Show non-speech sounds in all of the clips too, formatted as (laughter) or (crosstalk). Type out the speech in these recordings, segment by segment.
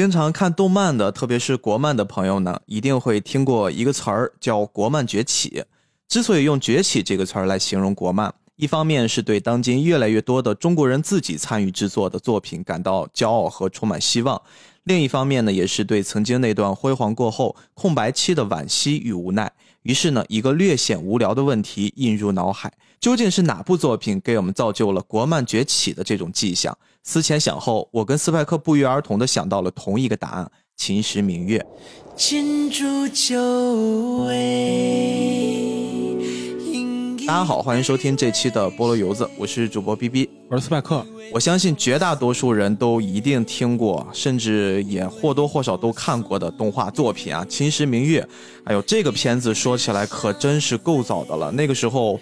经常看动漫的，特别是国漫的朋友呢，一定会听过一个词儿叫“国漫崛起”。之所以用“崛起”这个词儿来形容国漫，一方面是对当今越来越多的中国人自己参与制作的作品感到骄傲和充满希望；另一方面呢，也是对曾经那段辉煌过后空白期的惋惜与无奈。于是呢，一个略显无聊的问题映入脑海：究竟是哪部作品给我们造就了国漫崛起的这种迹象？思前想后，我跟斯派克不约而同的想到了同一个答案：《秦时明月》。金烛酒大家好，欢迎收听这期的菠萝油子，我是主播 B B，我是斯派克。我相信绝大多数人都一定听过，甚至也或多或少都看过的动画作品啊，《秦时明月》。哎呦，这个片子说起来可真是够早的了。那个时候，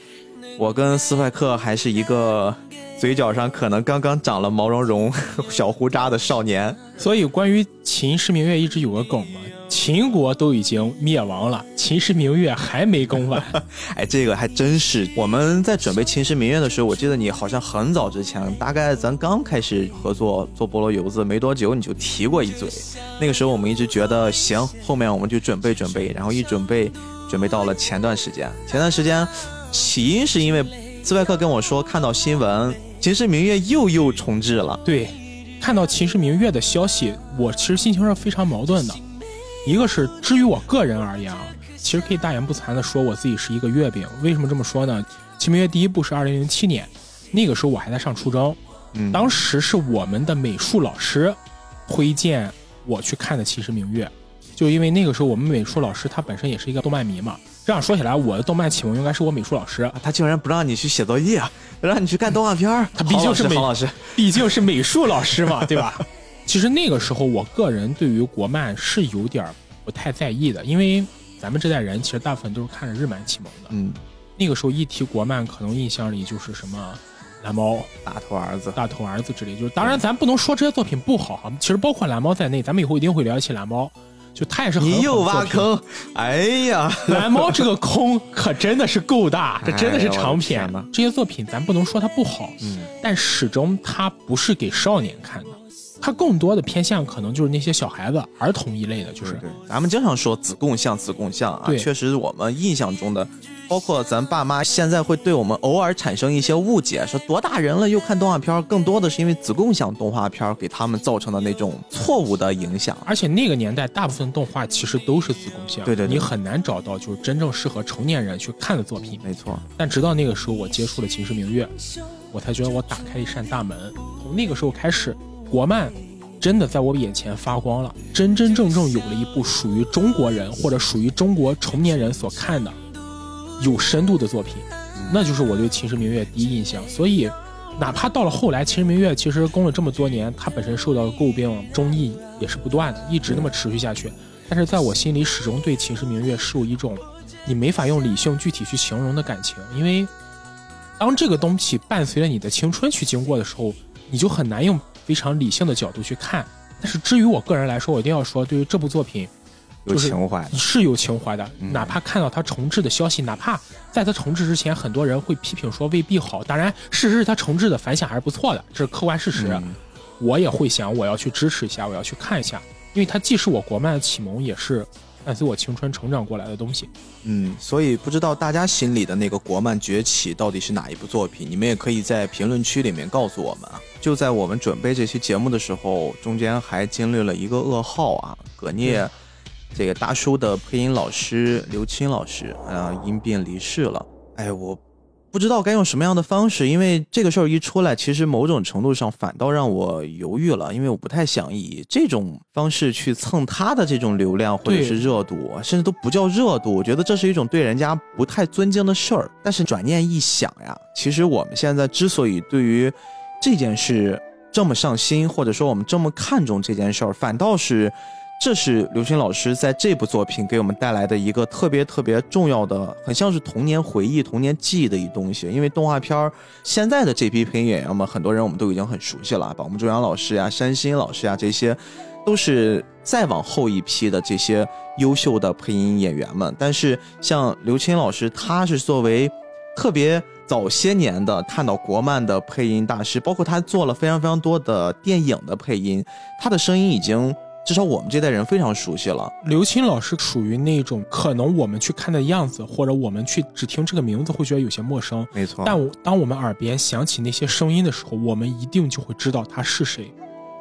我跟斯派克还是一个。嘴角上可能刚刚长了毛茸茸 (laughs) 小胡渣的少年，所以关于秦时明月一直有个梗嘛，秦国都已经灭亡了，秦时明月还没更完。(laughs) 哎，这个还真是。我们在准备秦时明月的时候，我记得你好像很早之前，大概咱刚开始合作做菠萝油子没多久，你就提过一嘴。那个时候我们一直觉得行，后面我们就准备准备，然后一准备，准备到了前段时间。前段时间起因是因为斯派克跟我说看到新闻。《秦时明月》又又重置了。对，看到《秦时明月》的消息，我其实心情是非常矛盾的。一个是，至于我个人而言啊，其实可以大言不惭的说，我自己是一个月饼。为什么这么说呢？《秦明月》第一部是二零零七年，那个时候我还在上初中，当时是我们的美术老师推荐我去看的《秦时明月》，就因为那个时候我们美术老师他本身也是一个动漫迷嘛。这样说起来，我的动漫启蒙应该是我美术老师，他竟然不让你去写作业，让你去干动画片儿他毕竟是美老师，毕竟是美术老师嘛，对吧？(laughs) 其实那个时候，我个人对于国漫是有点不太在意的，因为咱们这代人其实大部分都是看着日漫启蒙的。嗯，那个时候一提国漫，可能印象里就是什么蓝猫、大头儿子、大头儿子之类。就是当然，咱不能说这些作品不好哈。其实包括蓝猫在内，咱们以后一定会聊起蓝猫。就他也是你又挖坑，哎呀，蓝猫这个坑可真的是够大，(laughs) 这真的是长篇。这些作品咱不能说它不好，嗯，但始终它不是给少年看的。它更多的偏向可能就是那些小孩子、儿童一类的，就是咱们经常说子贡像、子贡像啊，确实我们印象中的，包括咱爸妈现在会对我们偶尔产生一些误解，说多大人了又看动画片，更多的是因为子贡像动画片给他们造成的那种错误的影响。而且那个年代大部分动画其实都是子贡像，对对，你很难找到就是真正适合成年人去看的作品。没错，但直到那个时候我接触了《秦时明月》，我才觉得我打开一扇大门。从那个时候开始，国漫。真的在我眼前发光了，真真正正有了一部属于中国人或者属于中国成年人所看的有深度的作品，那就是我对《秦时明月》第一印象。所以，哪怕到了后来，《秦时明月》其实攻了这么多年，它本身受到诟病、争议也是不断的，一直那么持续下去。但是在我心里，始终对《秦时明月》是有一种你没法用理性具体去形容的感情，因为当这个东西伴随着你的青春去经过的时候，你就很难用。非常理性的角度去看，但是至于我个人来说，我一定要说，对于这部作品，有情怀是有情怀的。哪怕看到它重置的消息，哪怕在它重置之前，很多人会批评说未必好。当然，事实是它重置的反响还是不错的，这是客观事实。我也会想，我要去支持一下，我要去看一下，因为它既是我国漫的启蒙，也是。伴随我青春成长过来的东西，嗯，所以不知道大家心里的那个国漫崛起到底是哪一部作品？你们也可以在评论区里面告诉我们啊。就在我们准备这期节目的时候，中间还经历了一个噩耗啊，葛聂这个大叔的配音老师刘青老师啊因病离世了。哎，我。不知道该用什么样的方式，因为这个事儿一出来，其实某种程度上反倒让我犹豫了，因为我不太想以这种方式去蹭他的这种流量或者是热度，甚至都不叫热度，我觉得这是一种对人家不太尊敬的事儿。但是转念一想呀，其实我们现在之所以对于这件事这么上心，或者说我们这么看重这件事儿，反倒是。这是刘青老师在这部作品给我们带来的一个特别特别重要的，很像是童年回忆、童年记忆的一东西。因为动画片儿现在的这批配音演员们，很多人我们都已经很熟悉了，宝木中阳老师呀、山新老师呀，这些都是再往后一批的这些优秀的配音演员们。但是像刘青老师，他是作为特别早些年的看到国漫的配音大师，包括他做了非常非常多的电影的配音，他的声音已经。至少我们这代人非常熟悉了。刘青老师属于那种可能我们去看的样子，或者我们去只听这个名字会觉得有些陌生，没错。但我当我们耳边响起那些声音的时候，我们一定就会知道他是谁。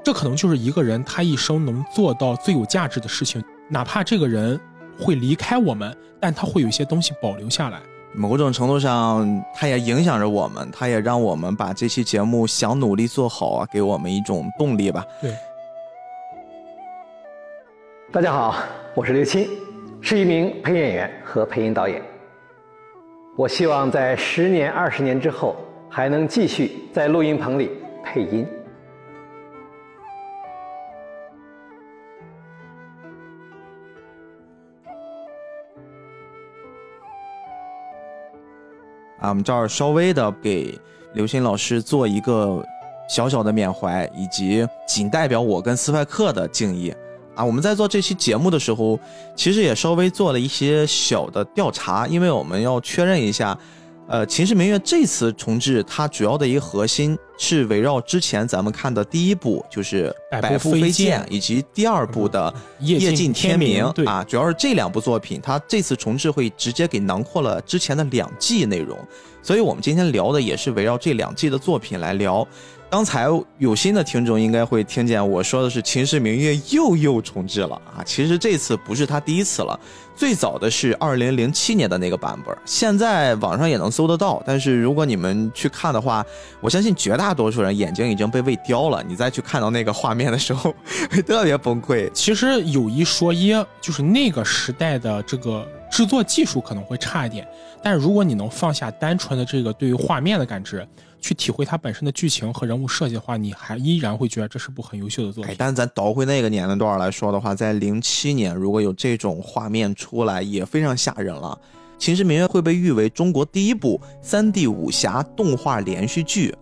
这可能就是一个人他一生能做到最有价值的事情，哪怕这个人会离开我们，但他会有一些东西保留下来。某种程度上，他也影响着我们，他也让我们把这期节目想努力做好啊，给我们一种动力吧。对。大家好，我是刘钦，是一名配音演员和配音导演。我希望在十年、二十年之后，还能继续在录音棚里配音。啊，我们这儿稍微的给刘鑫老师做一个小小的缅怀，以及仅代表我跟斯派克的敬意。啊，我们在做这期节目的时候，其实也稍微做了一些小的调查，因为我们要确认一下。呃，《秦时明月》这次重置，它主要的一个核心是围绕之前咱们看的第一部，就是《百步飞剑》，以及第二部的《夜尽天明》啊，主要是这两部作品，它这次重置会直接给囊括了之前的两季内容，所以我们今天聊的也是围绕这两季的作品来聊。刚才有新的听众应该会听见我说的是《秦时明月》又又重置了啊，其实这次不是他第一次了。最早的是二零零七年的那个版本，现在网上也能搜得到。但是如果你们去看的话，我相信绝大多数人眼睛已经被喂刁了。你再去看到那个画面的时候，会 (laughs) 特别崩溃。其实有一说一，就是那个时代的这个制作技术可能会差一点，但是如果你能放下单纯的这个对于画面的感知。去体会它本身的剧情和人物设计的话，你还依然会觉得这是部很优秀的作品。但咱倒回那个年龄段来说的话，在零七年如果有这种画面出来，也非常吓人了。《秦时明月》会被誉为中国第一部三 D 武侠动画连续剧。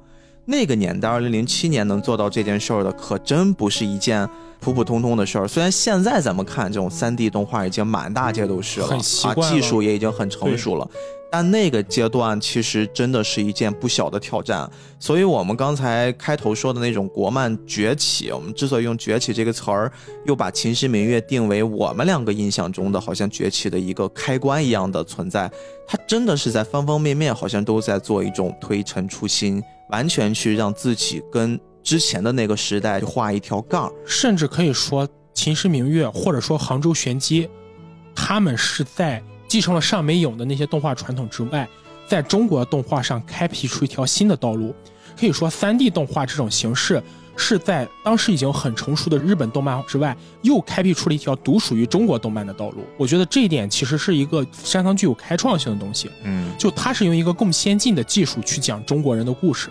那个年代，二零零七年能做到这件事儿的，可真不是一件普普通通的事儿。虽然现在咱们看这种三 D 动画已经满大街都是了，啊，技术也已经很成熟了。但那个阶段其实真的是一件不小的挑战，所以我们刚才开头说的那种国漫崛起，我们之所以用“崛起”这个词儿，又把《秦时明月》定为我们两个印象中的好像崛起的一个开关一样的存在，它真的是在方方面面好像都在做一种推陈出新，完全去让自己跟之前的那个时代画一条杠，甚至可以说《秦时明月》或者说《杭州玄机》，他们是在。继承了尚美影的那些动画传统之外，在中国动画上开辟出一条新的道路。可以说，3D 动画这种形式是在当时已经很成熟的日本动漫之外，又开辟出了一条独属于中国动漫的道路。我觉得这一点其实是一个相当具有开创性的东西。嗯，就它是用一个更先进的技术去讲中国人的故事。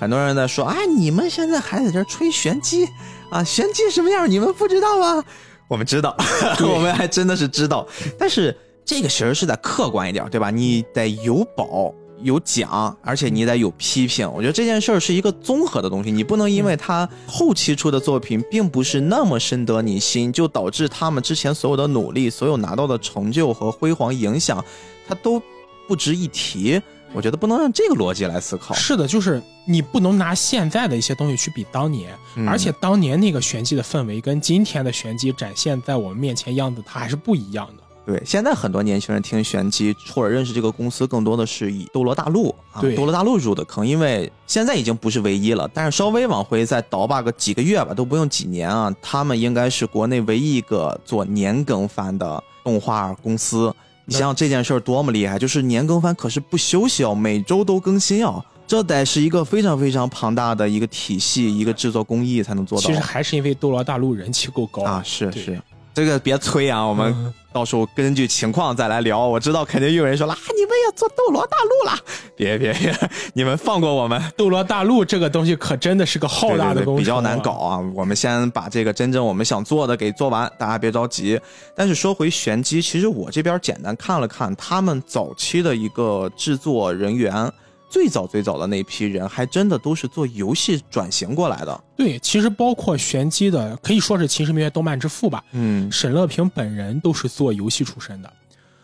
很多人在说：“啊，你们现在还在这吹玄机啊？玄机什么样？你们不知道吗？”我们知道，(laughs) 我们还真的是知道，但是。这个其实是在客观一点，对吧？你得有褒有奖，而且你得有批评。我觉得这件事儿是一个综合的东西，你不能因为他后期出的作品并不是那么深得你心，就导致他们之前所有的努力、所有拿到的成就和辉煌影响，他都不值一提。我觉得不能用这个逻辑来思考。是的，就是你不能拿现在的一些东西去比当年，而且当年那个玄机的氛围跟今天的玄机展现在我们面前样子，它还是不一样的。对，现在很多年轻人听玄机或者认识这个公司，更多的是以斗罗大陆啊，斗罗大陆入的坑，因为现在已经不是唯一了，但是稍微往回再倒吧个几个月吧，都不用几年啊，他们应该是国内唯一一个做年更番的动画公司。你想想这件事儿多么厉害，就是年更番可是不休息哦，每周都更新哦，这得是一个非常非常庞大的一个体系，一个制作工艺才能做到。其实还是因为斗罗大陆人气够高啊，是是。这个别催啊，我们到时候根据情况再来聊。我知道肯定有人说了，你们要做斗罗大陆了，别别别，(laughs) 你们放过我们。斗罗大陆这个东西可真的是个浩大的东西，比较难搞啊。我们先把这个真正我们想做的给做完，大家别着急。但是说回玄机，其实我这边简单看了看他们早期的一个制作人员。最早最早的那批人，还真的都是做游戏转型过来的。对，其实包括玄机的，可以说是《秦时明月》动漫之父吧。嗯，沈乐平本人都是做游戏出身的，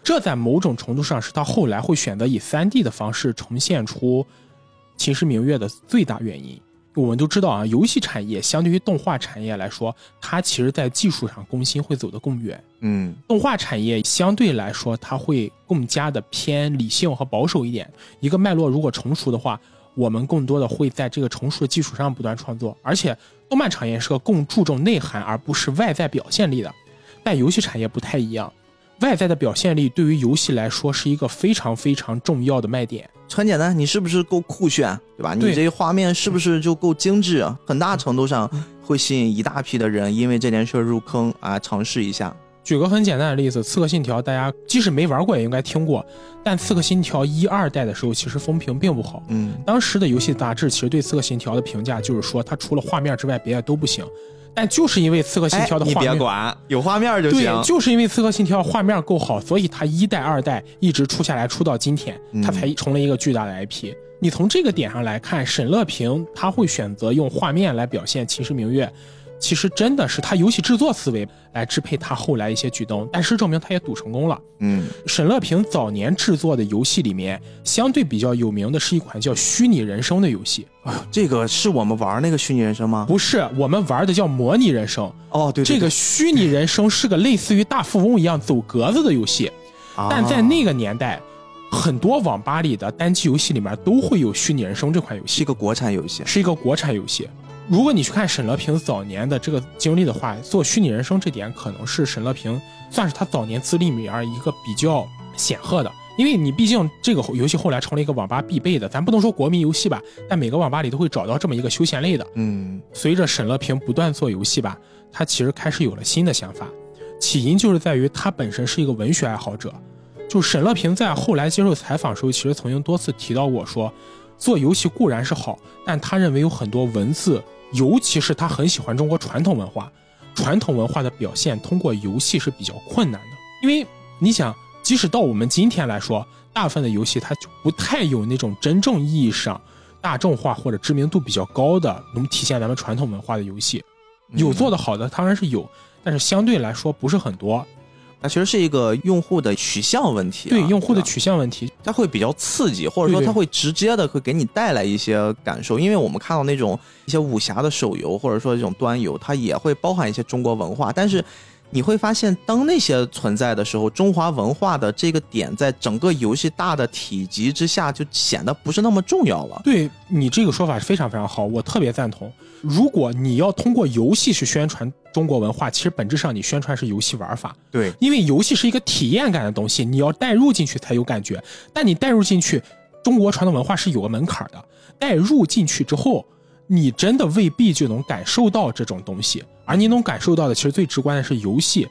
这在某种程度上是他后来会选择以三 D 的方式呈现出《秦时明月》的最大原因。我们都知道啊，游戏产业相对于动画产业来说，它其实在技术上更新会走得更远。嗯动画产业相对来说，它会更加的偏理性和保守一点。一个脉络如果成熟的话，我们更多的会在这个成熟的基础上不断创作。而且，动漫产业是个更注重内涵而不是外在表现力的，但游戏产业不太一样。外在的表现力对于游戏来说是一个非常非常重要的卖点。很简单，你是不是够酷炫，对吧？你对这画面是不是就够精致啊？很大程度上会吸引一大批的人，因为这件事儿入坑啊，尝试一下。举个很简单的例子，《刺客信条》，大家即使没玩过也应该听过。但《刺客信条》一二代的时候，其实风评并不好。嗯，当时的游戏杂志其实对《刺客信条》的评价就是说，它除了画面之外，别的都不行。但就是因为《刺客信条》的画面，别管，有画面就行对，。就是因为《刺客信条》画面够好，所以它一代、二代一直出下来，出到今天，它才成了一个巨大的 IP。你从这个点上来看，沈乐平他会选择用画面来表现《秦时明月》，其实真的是他游戏制作思维来支配他后来一些举动。但是证明他也赌成功了。嗯沈乐平早年制作的游戏里面，相对比较有名的是一款叫《虚拟人生》的游戏，这个是我们玩那个虚拟人生吗？不是我们玩的叫模拟人生。哦，对对这个虚拟人生是个类似于大富翁一样走格子的游戏，啊但在那个年代，很多网吧里的单机游戏里面都会有虚拟人生这款游戏，是一个国产游戏。是一个国产游戏。如果你去看沈乐平早年的这个经历的话，做虚拟人生这点可能是沈乐平算是他早年资历里面一个比较显赫的。因为你毕竟这个游戏后来成了一个网吧必备的，咱不能说国民游戏吧，但每个网吧里都会找到这么一个休闲类的。嗯随着沈乐平不断做游戏吧，他其实开始有了新的想法，起因就是在于他本身是一个文学爱好者。就沈乐平在后来接受采访的时候，其实曾经多次提到过说，做游戏固然是好，但他认为有很多文字，尤其是他很喜欢中国传统文化，传统文化的表现通过游戏是比较困难的。因为你想，即使到我们今天来说，大部分的游戏它就不太有那种真正意义上大众化或者知名度比较高的能体现咱们传统文化的游戏。有做的好的当然是有，但是相对来说不是很多。它其实是一个用户的取向问题啊、对用户的取向问题，它会比较刺激，或者说它会直接的会给你带来一些感受，因为我们看到那种一些武侠的手游，或者说这种端游，它也会包含一些中国文化，但是你会发现，当那些存在的时候，中华文化的这个点在整个游戏大的体积之下，就显得不是那么重要了。对你这个说法是非常非常好，我特别赞同。如果你要通过游戏去宣传中国文化，其实本质上你宣传是游戏玩法，对，因为游戏是一个体验感的东西，你要带入进去才有感觉。但你带入进去，中国传统文化是有个门槛的，带入进去之后，你真的未必就能感受到这种东西，而你能感受到的，其实最直观的是游戏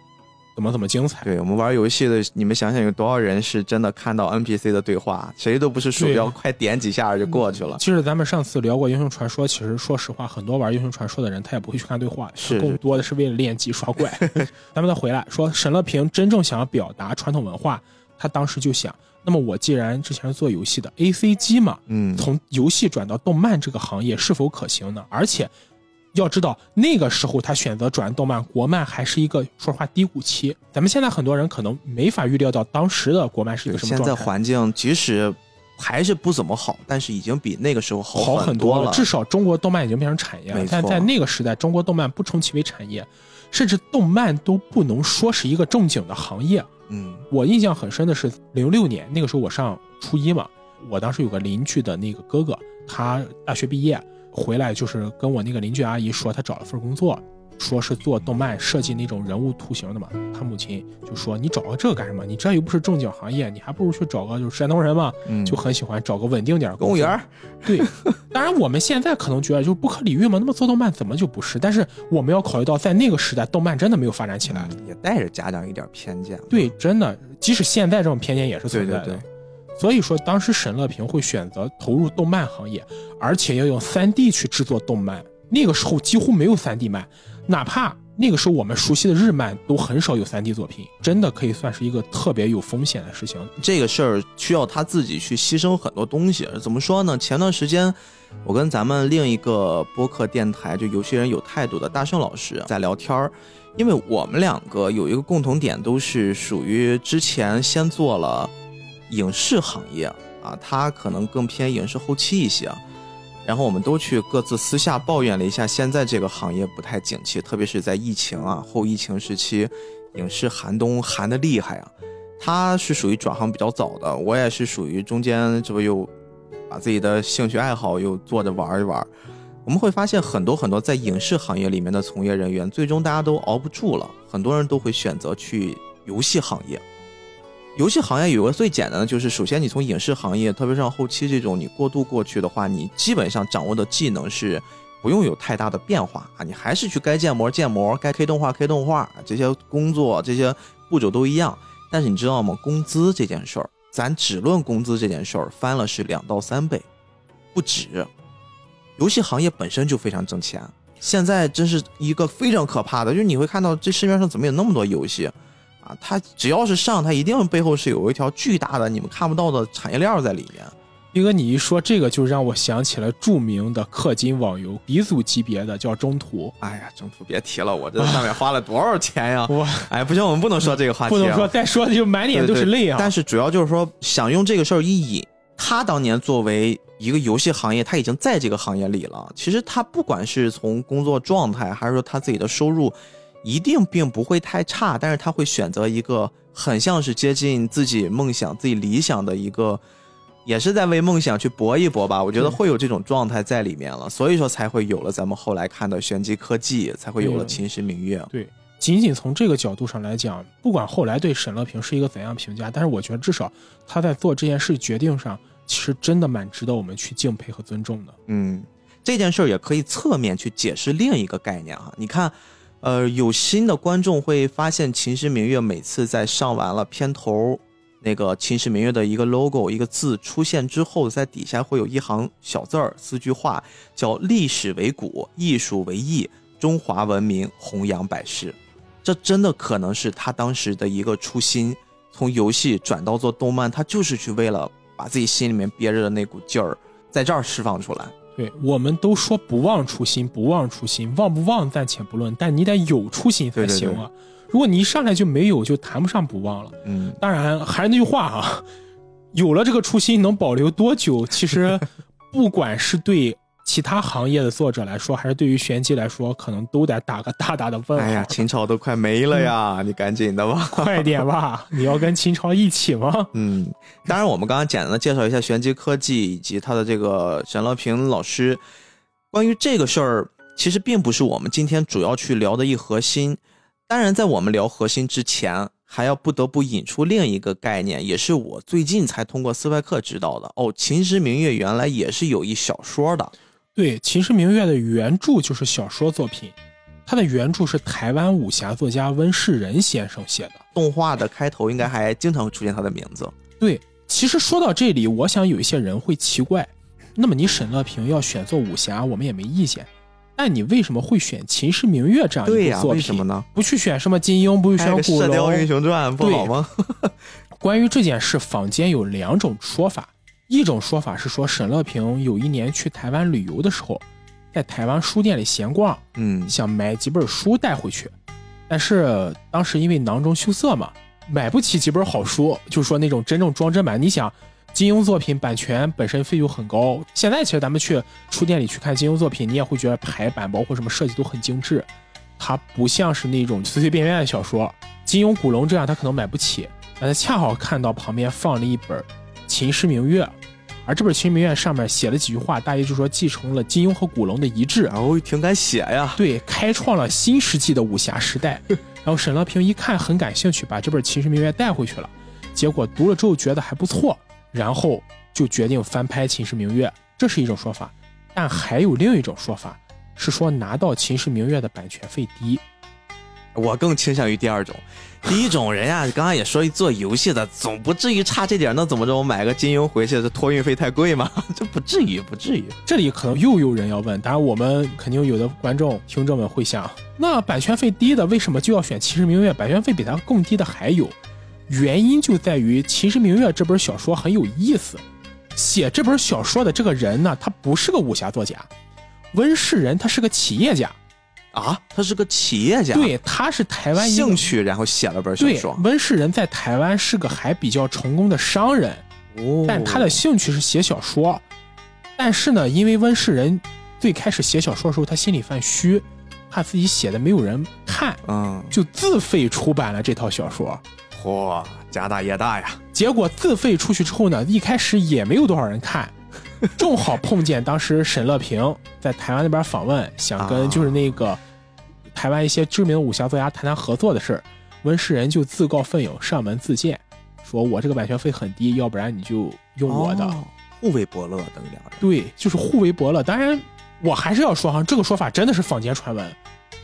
怎么怎么精彩。对我们玩游戏的，你们想想有多少人是真的看到 NPC 的对话，谁都不是鼠标，快点几下就过去了。其实咱们上次聊过英雄传说，其实说实话，很多玩英雄传说的人他也不会去看对话，是更多的是为了练级刷怪。(laughs) 咱们再回来说，沈乐平真正想要表达传统文化，他当时就想，那么我既然之前是做游戏的 A C G 嘛，嗯，从游戏转到动漫这个行业是否可行呢？而且要知道，那个时候他选择转动漫，国漫还是一个说实话低谷期。咱们现在很多人可能没法预料到当时的国漫是一个什么状态。环境即使还是不怎么好，但是已经比那个时候好很多了。至少中国动漫已经变成产业了但在那个时代，中国动漫不称其为产业，甚至动漫都不能说是一个正经的行业。嗯我印象很深的是零六年那个时候我上初一嘛，我当时有个邻居的那个哥哥，他大学毕业回来就是跟我那个邻居阿姨说她找了份工作，说是做动漫设计那种人物图形的嘛。她母亲就说你找个这干什么？你这又不是正经行业，你还不如去找个就是山东人嘛，嗯，就很喜欢找个稳定点儿作公务员儿。对，(laughs) 当然我们现在可能觉得就是不可理喻嘛，那么做动漫怎么就不是？但是我们要考虑到，在那个时代，动漫真的没有发展起来。也带着家长一点偏见。对，真的，即使现在这种偏见也是存在的。对对对所以说，当时沈乐平会选择投入动漫行业，而且要用 3D 去制作动漫。那个时候几乎没有 3D 漫，哪怕那个时候我们熟悉的日漫都很少有 3D 作品，真的可以算是一个特别有风险的事情。这个事儿需要他自己去牺牲很多东西。怎么说呢？前段时间，我跟咱们另一个播客电台，就有些人有态度的大圣老师在聊天儿，因为我们两个有一个共同点，都是属于之前先做了影视行业啊，他可能更偏影视后期一些。然后我们都去各自私下抱怨了一下，现在这个行业不太景气，特别是在疫情啊后疫情时期，影视寒冬寒的厉害啊。他是属于转行比较早的，我也是属于中间，这不又把自己的兴趣爱好又做着玩一玩。我们会发现很多很多在影视行业里面的从业人员，最终大家都熬不住了，很多人都会选择去游戏行业。游戏行业有个最简单的，就是首先你从影视行业，特别像后期这种，你过渡过去的话，你基本上掌握的技能是不用有太大的变化啊，你还是去该建模建模，该 K 动画 K 动画，这些工作这些步骤都一样。但是你知道吗？工资这件事儿，咱只论工资这件事儿，翻了是两到三倍，不止。游戏行业本身就非常挣钱，现在真是一个非常可怕的，就是你会看到这市面上怎么有那么多游戏。啊，它只要是上，它一定背后是有一条巨大的你们看不到的产业链在里面。斌哥，你一说这个，就让我想起了著名的氪金网游，鼻祖级别的叫中途。哎呀，中途别提了，我这上面花了多少钱呀！(laughs) 哇，哎，不行，我们不能说这个话题，不能说，再说就满脸都是泪啊。但是主要就是说，想用这个事儿一引，他当年作为一个游戏行业，他已经在这个行业里了。其实他不管是从工作状态，还是说他自己的收入。一定并不会太差，但是他会选择一个很像是接近自己梦想、自己理想的一个，也是在为梦想去搏一搏吧。我觉得会有这种状态在里面了，所以说才会有了咱们后来看的玄机科技，才会有了秦时明月。对，仅仅从这个角度上来讲，不管后来对沈乐平是一个怎样评价，但是我觉得至少他在做这件事决定上，其实真的蛮值得我们去敬佩和尊重的。嗯，这件事儿也可以侧面去解释另一个概念哈，你看。呃，有心的观众会发现，《秦时明月》每次在上完了片头，那个《秦时明月》的一个 logo 一个字出现之后，在底下会有一行小字儿，四句话，叫“历史为古，艺术为艺，中华文明弘扬百世”。这真的可能是他当时的一个初心，从游戏转到做动漫，他就是去为了把自己心里面憋着的那股劲儿，在这儿释放出来。对，我们都说不忘初心，不忘初心，忘不忘暂且不论，但你得有初心才行啊。如果你一上来就没有，就谈不上不忘了。嗯，当然还是那句话啊，有了这个初心，能保留多久？其实，(laughs) 不管是对。其他行业的作者来说，还是对于玄机来说，可能都得打个大大的问号。哎呀，秦朝都快没了呀，你赶紧的吧，快点吧！(laughs) 你要跟秦朝一起吗？嗯，当然，我们刚刚简单的介绍一下玄机科技以及他的这个沈乐平老师。关于这个事儿，其实并不是我们今天主要去聊的一核心。当然，在我们聊核心之前。还要不得不引出另一个概念，也是我最近才通过斯派克知道的哦。《秦时明月》原来也是有一小说的。对，《秦时明月》的原著就是小说作品，它的原著是台湾武侠作家温世仁先生写的。动画的开头应该还经常会出现他的名字。对，其实说到这里，我想有一些人会奇怪，那么你沈乐平要选做武侠，我们也没意见。但你为什么会选《秦时明月》这样一部作品？为什么呢？不去选什么金庸，不去选古龙，《射雕英雄传》不好吗？(laughs) 关于这件事，坊间有两种说法。一种说法是说，沈乐平有一年去台湾旅游的时候，在台湾书店里闲逛，嗯，想买几本书带回去，但是当时因为囊中羞涩嘛，买不起几本好书，就是说那种真正装帧版。你想。金庸作品版权本身费用很高，现在其实咱们去书店里去看金庸作品，你也会觉得排版包括什么设计都很精致，它不像是那种随随便便的小说。金庸、古龙这样他可能买不起，但他恰好看到旁边放了一本《秦时明月》，而这本《秦时明月》上面写了几句话，大约就说继承了金庸和古龙的遗志，哦，挺敢写呀。对，开创了新世纪的武侠时代。(laughs) 然后沈乐平一看很感兴趣，把这本《秦时明月》带回去了，结果读了之后觉得还不错。然后就决定翻拍《秦时明月》，这是一种说法，但还有另一种说法，是说拿到《秦时明月》的版权费低。我更倾向于第二种。第一种人呀，刚刚也说做游戏的总不至于差这点，那怎么着？我买个金庸回去，这托运费太贵吗？(laughs) 这不至于，不至于。这里可能又有人要问，当然我们肯定有的观众听众们会想，那版权费低的为什么就要选《秦时明月》？版权费比它更低的还有。原因就在于《秦时明月》这本小说很有意思，写这本小说的这个人呢，他不是个武侠作家，温世仁他是个企业家，啊，他是个企业家，对，他是台湾兴趣，然后写了本小说。温世仁在台湾是个还比较成功的商人，哦，但他的兴趣是写小说，但是呢，因为温世仁最开始写小说的时候，他心里犯虚，怕自己写的没有人看，嗯，就自费出版了这套小说。嚯，家大业大呀！结果自费出去之后呢，一开始也没有多少人看，(laughs) 正好碰见当时沈乐平在台湾那边访问，想跟啊就是那个台湾一些知名武侠作家谈谈合作的事儿，温世仁就自告奋勇上门自荐，说我这个版权费很低，要不然你就用我的。哦互为伯乐，等于两人。对，就是互为伯乐。当然，我还是要说哈，这个说法真的是坊间传闻，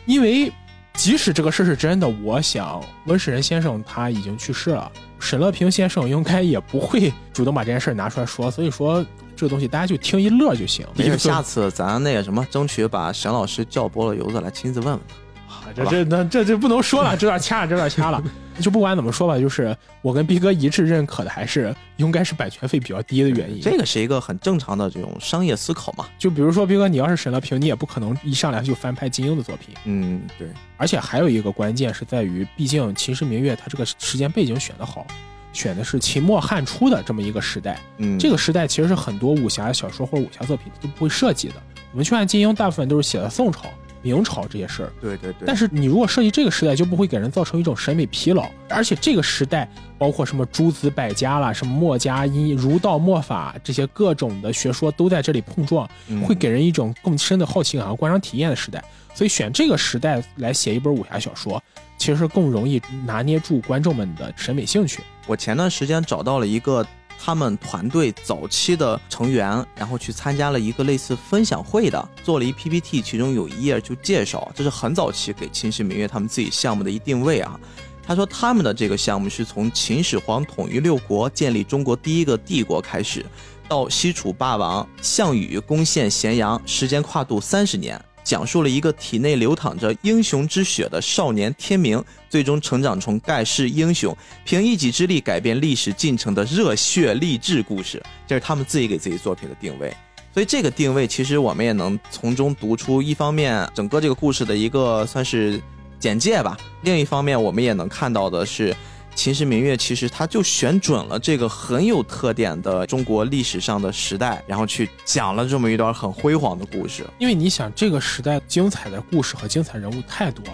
因为即使这个事是真的，我想温世仁先生他已经去世了，沈乐平先生应该也不会主动把这件事拿出来说，所以说这个东西大家就听一乐就行。没事，下次咱那个什么，争取把沈老师叫拨了油子来亲自问问他。(laughs) 这这那这这不能说了，这有点掐了，这有点掐了。就不管怎么说吧，就是我跟逼哥一致认可的，还是应该是版权费比较低的原因。这个是一个很正常的这种商业思考嘛。就比如说逼哥，你要是审了平，你也不可能一上来就翻拍金庸的作品。嗯，对，而且还有一个关键是在于，毕竟《秦时明月》它这个时间背景选得好，选的是秦末汉初的这么一个时代。嗯，这个时代其实是很多武侠小说或者武侠作品都不会涉及的。我们去看金庸，大部分都是写的宋朝、明朝这些事儿。对对对。但是你如果设计这个时代，就不会给人造成一种审美疲劳。而且这个时代包括什么诸子百家啦，什么墨家、阴儒道、墨法这些各种的学说都在这里碰撞，嗯会给人一种更深的好奇感和观赏体验的时代。所以选这个时代来写一本武侠小说，其实更容易拿捏住观众们的审美兴趣。我前段时间找到了一个他们团队早期的成员，然后去参加了一个类似分享会的，做了一 PPT，其中有一页就介绍，这是很早期给秦时明月他们自己项目的一定位啊。他说他们的这个项目是从秦始皇统一六国、建立中国第一个帝国开始，到西楚霸王项羽攻陷咸阳，时间跨度三十年。讲述了一个体内流淌着英雄之血的少年天明，最终成长成盖世英雄，凭一己之力改变历史进程的热血励志故事。这是他们自己给自己作品的定位。所以这个定位，其实我们也能从中读出，一方面整个这个故事的一个算是简介吧，另一方面我们也能看到的是。秦时明月其实他就选准了这个很有特点的中国历史上的时代，然后去讲了这么一段很辉煌的故事。因为你想，这个时代精彩的故事和精彩人物太多了，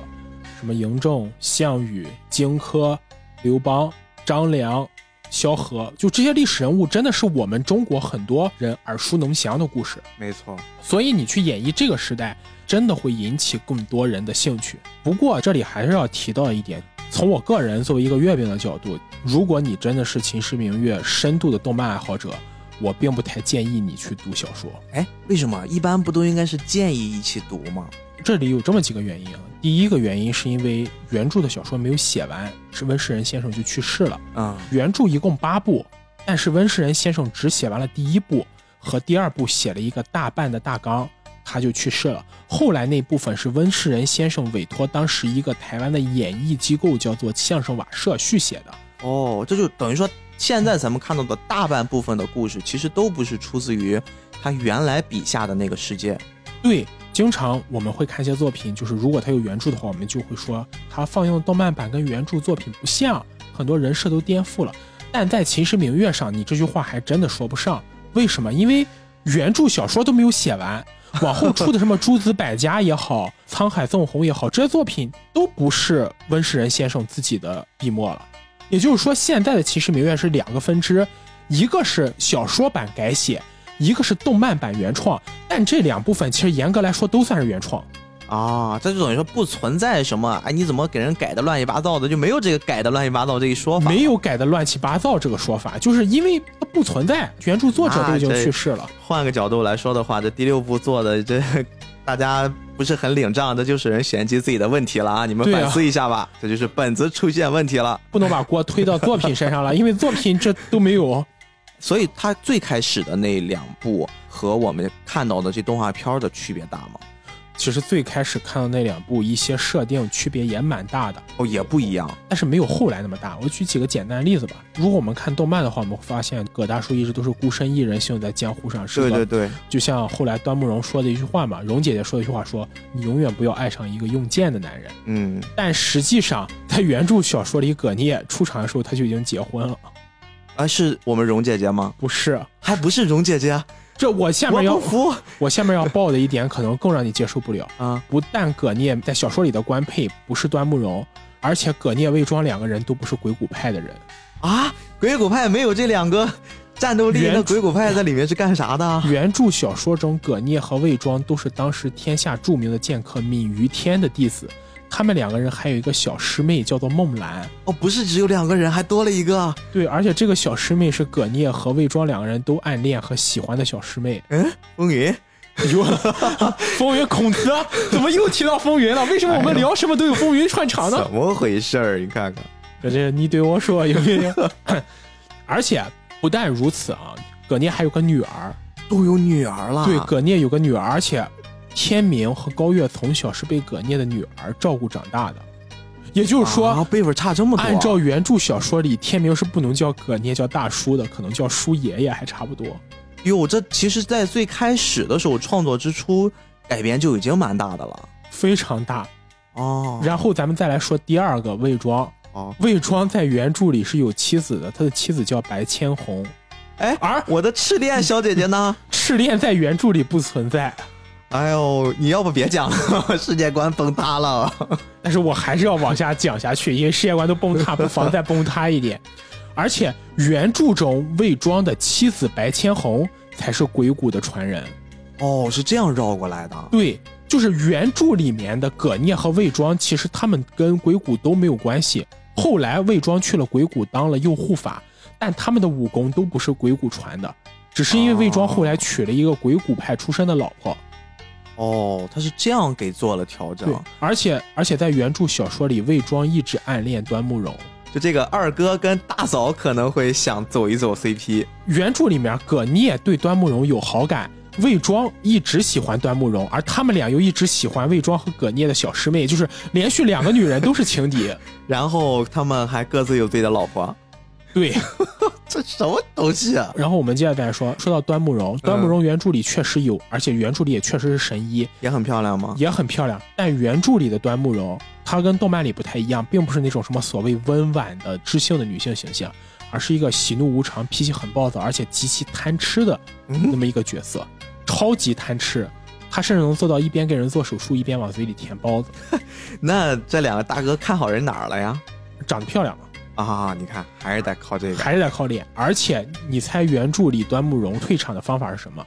什么嬴政、项羽、荆轲、刘邦、张良、萧何，就这些历史人物，真的是我们中国很多人耳熟能详的故事。没错，所以你去演绎这个时代，真的会引起更多人的兴趣。不过这里还是要提到一点，从我个人作为一个阅兵的角度，如果你真的是秦时明月深度的动漫爱好者，我并不太建议你去读小说。哎，为什么一般不都应该是建议一起读吗？这里有这么几个原因啊。第一个原因是因为原著的小说没有写完，是温世仁先生就去世了。嗯，原著一共八部，但是温世仁先生只写完了第一部和第二部，写了一个大半的大纲，他就去世了。后来那部分是温世仁先生委托当时一个台湾的演艺机构叫做相声瓦社续写的。哦，这就等于说，现在咱们看到的大半部分的故事，其实都不是出自于他原来笔下的那个世界。对，经常我们会看一些作品，就是如果他有原著的话，我们就会说他放映的动漫版跟原著作品不像，很多人设都颠覆了。但在《秦时明月》上，你这句话还真的说不上。为什么？因为原著小说都没有写完，往后出的什么诸子百家也好，(laughs) 沧海纵横也好，这些作品都不是温世仁先生自己的笔墨了。也就是说，现在的《秦时明月》是两个分支，一个是小说版改写，一个是动漫版原创。但这两部分其实严格来说都算是原创。啊，这就等于说不存在什么，哎，你怎么给人改的乱七八糟的，就没有这个改的乱七八糟这一说法。没有改的乱七八糟这个说法，就是因为它不存在，原著作者都已经去世了。换个角度来说的话，这第六部做的这 (laughs) 大家不是很领账，这就是人嫌弃自己的问题了啊！你们反思一下吧，这就是本子出现问题了。不能把锅推到作品身上了，(laughs) 因为作品这都没有。所以他最开始的那两部和我们看到的这动画片的区别大吗？其实最开始看到那两部，一些设定区别也蛮大的，哦，也不一样。但是没有后来那么大。我举几个简单的例子吧。如果我们看动漫的话，我们会发现葛大叔一直都是孤身一人行走在江湖上，是个对对对，就像后来端木蓉说的一句话嘛，蓉姐姐说的一句话说：“你永远不要爱上一个用剑的男人。嗯，”但实际上，在原著小说里，葛聂出场的时候他就已经结婚了，啊，是我们蓉姐姐吗？不是？还不是蓉姐姐？这我下面要不服我下面要爆的一点可能更让你接受不了。啊！不但葛聂在小说里的官配不是端木蓉，而且葛聂、魏庄两个人都不是鬼谷派的人。啊，鬼谷派没有这两个战斗力，原那鬼谷派在里面是干啥的？原著小说中，葛聂和魏庄都是当时天下著名的剑客闵于天的弟子，他们两个人还有一个小师妹叫做梦兰。哦，不是只有两个人，还多了一个。对，而且这个小师妹是葛聂和魏庄两个人都暗恋和喜欢的小师妹。嗯，风云哟，(laughs) 风云孔子怎么又提到风云了？为什么我们聊什么都有风云串场呢？怎么回事儿？你看看，这这你对我说有没有？(laughs) 而且不但如此啊，葛聂还有个女儿。都有女儿了。对，葛聂有个女儿，而且天明和高月从小是被葛聂的女儿照顾长大的。也就是说，啊、辈分差这么多。按照原著小说里，天明是不能叫葛聂叫大叔的，可能叫叔爷爷还差不多。哟，这其实，在最开始的时候，创作之初改编就已经蛮大的了。非常大。哦，然后咱们再来说第二个魏庄。哦，魏庄在原著里是有妻子的，他的妻子叫白千红。哎，而我的赤练小姐姐呢？(laughs) 赤练在原著里不存在。哎呦，你要不别讲了，(laughs) 世界观崩塌了。(laughs) 但是我还是要往下讲下去，因为世界观都崩塌，不妨再崩塌一点。(laughs) 而且原著中魏庄的妻子白千红才是鬼谷的传人。哦，是这样绕过来的。对，就是原著里面的葛聂和魏庄，其实他们跟鬼谷都没有关系。后来魏庄去了鬼谷当了右护法，但他们的武功都不是鬼谷传的，只是因为魏庄后来娶了一个鬼谷派出身的老婆。哦，他是这样给做了调整对。，而且而且在原著小说里，魏庄一直暗恋端木蓉。就这个二哥跟大嫂可能会想走一走 CP。原著里面，葛聂对端木蓉有好感，魏庄一直喜欢端木蓉，而他们俩又一直喜欢魏庄和葛聂的小师妹，就是连续两个女人都是情敌。(laughs) 然后他们还各自有自己的老婆，对，(laughs) 这什么东西啊？然后我们接着再说，说到端木蓉，端木蓉原著里确实有，而且原著里也确实是神医，也很漂亮吗？也很漂亮。但原著里的端木蓉，她跟动漫里不太一样，并不是那种什么所谓温婉的知性的女性形象，而是一个喜怒无常、脾气很暴躁，而且极其贪吃的那嗯，么一个角色，超级贪吃。她甚至能做到一边给人做手术，一边往嘴里填包子，(laughs) 那这两个大哥看好人哪儿了呀？长得漂亮嘛，啊，你看还是得靠这个，还是得靠脸。而且你猜原著里端木蓉退场的方法是什么？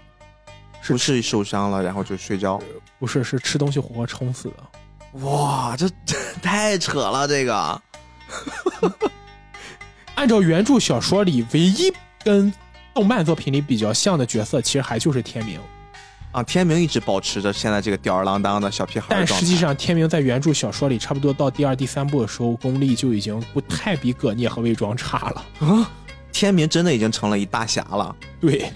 是不是受伤了然后就睡觉。不是，是吃东西活活撑死的。哇，这这太扯了，这个 (laughs) 按照原著小说里，唯一跟动漫作品里比较像的角色，其实还就是天明。啊，天明一直保持着现在这个吊儿郎当的小屁孩但实际上，天明在原著小说里，差不多到第二、第三部的时候，功力就已经不太比葛聂和魏庄差了。啊，天明真的已经成了一大侠了。对，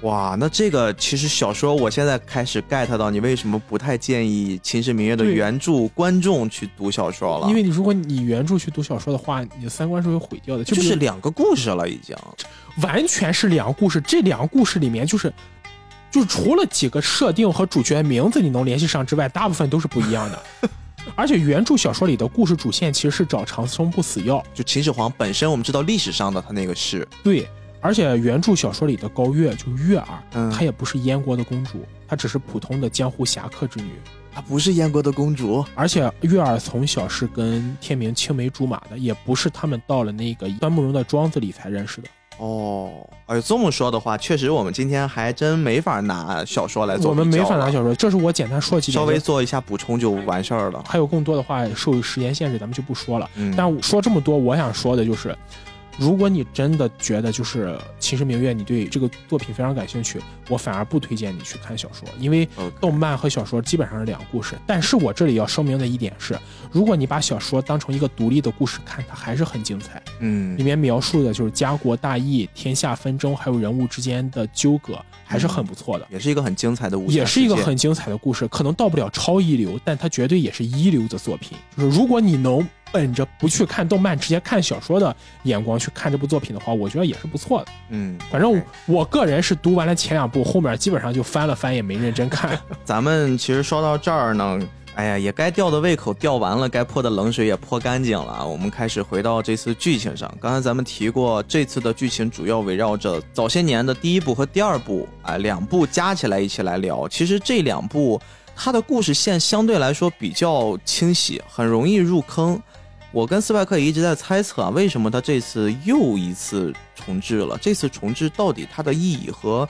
哇，那这个其实小说我现在开始 get 到你为什么不太建议《秦时明月》的原著观众去读小说了，因为你如果你原著去读小说的话，你的三观是会毁掉的。就是两个故事了已经。完全是两个故事，这两个故事里面就是。就是除了几个设定和主角名字你能联系上之外，大部分都是不一样的。(laughs) 而且原著小说里的故事主线其实是找长生不死药，就秦始皇本身，我们知道历史上的他那个是，对，而且原著小说里的高月就月儿，嗯她也不是燕国的公主，她只是普通的江湖侠客之女。她不是燕国的公主。而且月儿从小是跟天明青梅竹马的，也不是他们到了那个端木蓉的庄子里才认识的。哦，哎，这么说的话，确实我们今天还真没法拿小说来做我们没法拿小说，这是我简单说几点。稍微做一下补充就完事儿了。还有更多的话，受时间限制，咱们就不说了。嗯，但说这么多，我想说的就是，如果你真的觉得就是《秦时明月》，你对这个作品非常感兴趣，我反而不推荐你去看小说，因为动漫和小说基本上是两个故事。但是我这里要声明的一点是，如果你把小说当成一个独立的故事看，它还是很精彩。嗯里面描述的就是家国大义、天下纷争，还有人物之间的纠葛，还是很不错的。也是一个很精彩的武侠也是一个很精彩的故事，可能到不了超一流，但它绝对也是一流的作品。就是如果你能本着不去看动漫，直接看小说的眼光去看这部作品的话，我觉得也是不错的。嗯，反正我个人是读完了前两部，后面基本上就翻了翻，也没认真看。(laughs) 咱们其实说到这儿呢，哎呀，也该吊的胃口吊完了，该泼的冷水也泼干净了。我们开始回到这次剧情上。刚才咱们提过，这次的剧情主要围绕着早些年的第一部和第二部，哎，两部加起来一起来聊。其实这两部它的故事线相对来说比较清晰，很容易入坑。我跟斯派克也一直在猜测啊，为什么他这次又一次重置了？这次重置到底它的意义和？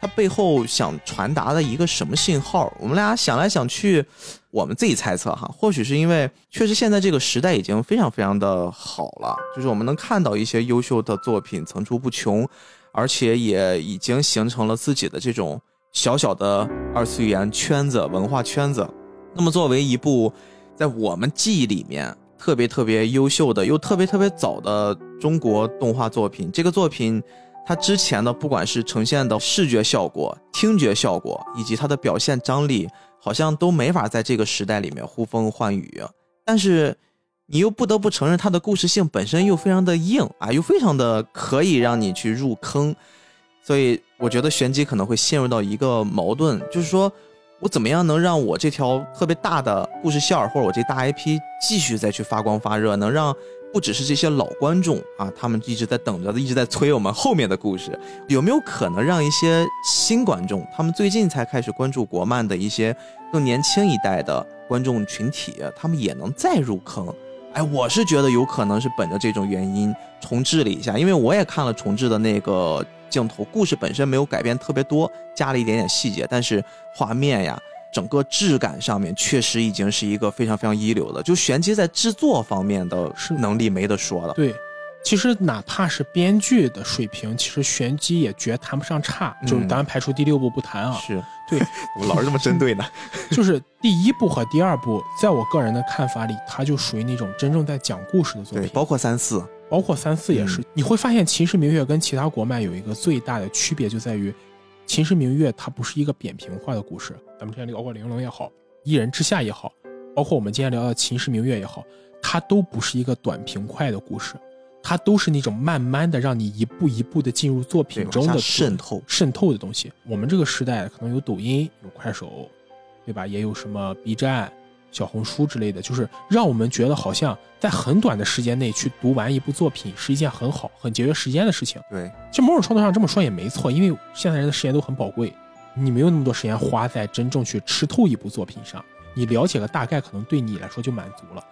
它背后想传达的一个什么信号？我们俩想来想去，我们自己猜测哈，或许是因为确实现在这个时代已经非常非常的好了，就是我们能看到一些优秀的作品层出不穷，而且也已经形成了自己的这种小小的二次元圈子、文化圈子。那么作为一部在我们记忆里面特别特别优秀的又特别特别早的中国动画作品，这个作品。它之前的不管是呈现的视觉效果、听觉效果，以及它的表现张力，好像都没法在这个时代里面呼风唤雨。但是，你又不得不承认它的故事性本身又非常的硬啊，又非常的可以让你去入坑。所以，我觉得玄机可能会陷入到一个矛盾，就是说我怎么样能让我这条特别大的故事线儿，或者我这大 IP 继续再去发光发热，能让。不只是这些老观众啊，他们一直在等着，一直在催我们后面的故事。有没有可能让一些新观众，他们最近才开始关注国漫的一些更年轻一代的观众群体，他们也能再入坑？哎，我是觉得有可能是本着这种原因重置了一下，因为我也看了重置的那个镜头，故事本身没有改变特别多，加了一点点细节，但是画面呀。整个质感上面确实已经是一个非常非常一流的，就玄机在制作方面的能力没得说了。对，其实哪怕是编剧的水平，其实玄机也绝谈不上差。就是咱排除第六部不谈啊。是对，(laughs) 怎么老是这么针对呢？(laughs) 就是第一部和第二部，在我个人的看法里，它就属于那种真正在讲故事的作品。包括三四，包括三四也是。你会发现《秦时明月》跟其他国漫有一个最大的区别，就在于。《秦时明月》它不是一个扁平化的故事，咱们之前聊过《玲珑》也好，《一人之下》也好，包括我们今天聊的《秦时明月》也好，它都不是一个短平快的故事，它都是那种慢慢的让你一步一步的进入作品中的渗透渗透的东西。我们这个时代可能有抖音，有快手，对吧？也有什么 B 站。小红书之类的，就是让我们觉得好像在很短的时间内去读完一部作品是一件很好、很节约时间的事情。对，其实某种程度上这么说也没错，因为现在人的时间都很宝贵，你没有那么多时间花在真正去吃透一部作品上，你了解个大概，可能对你来说就满足了。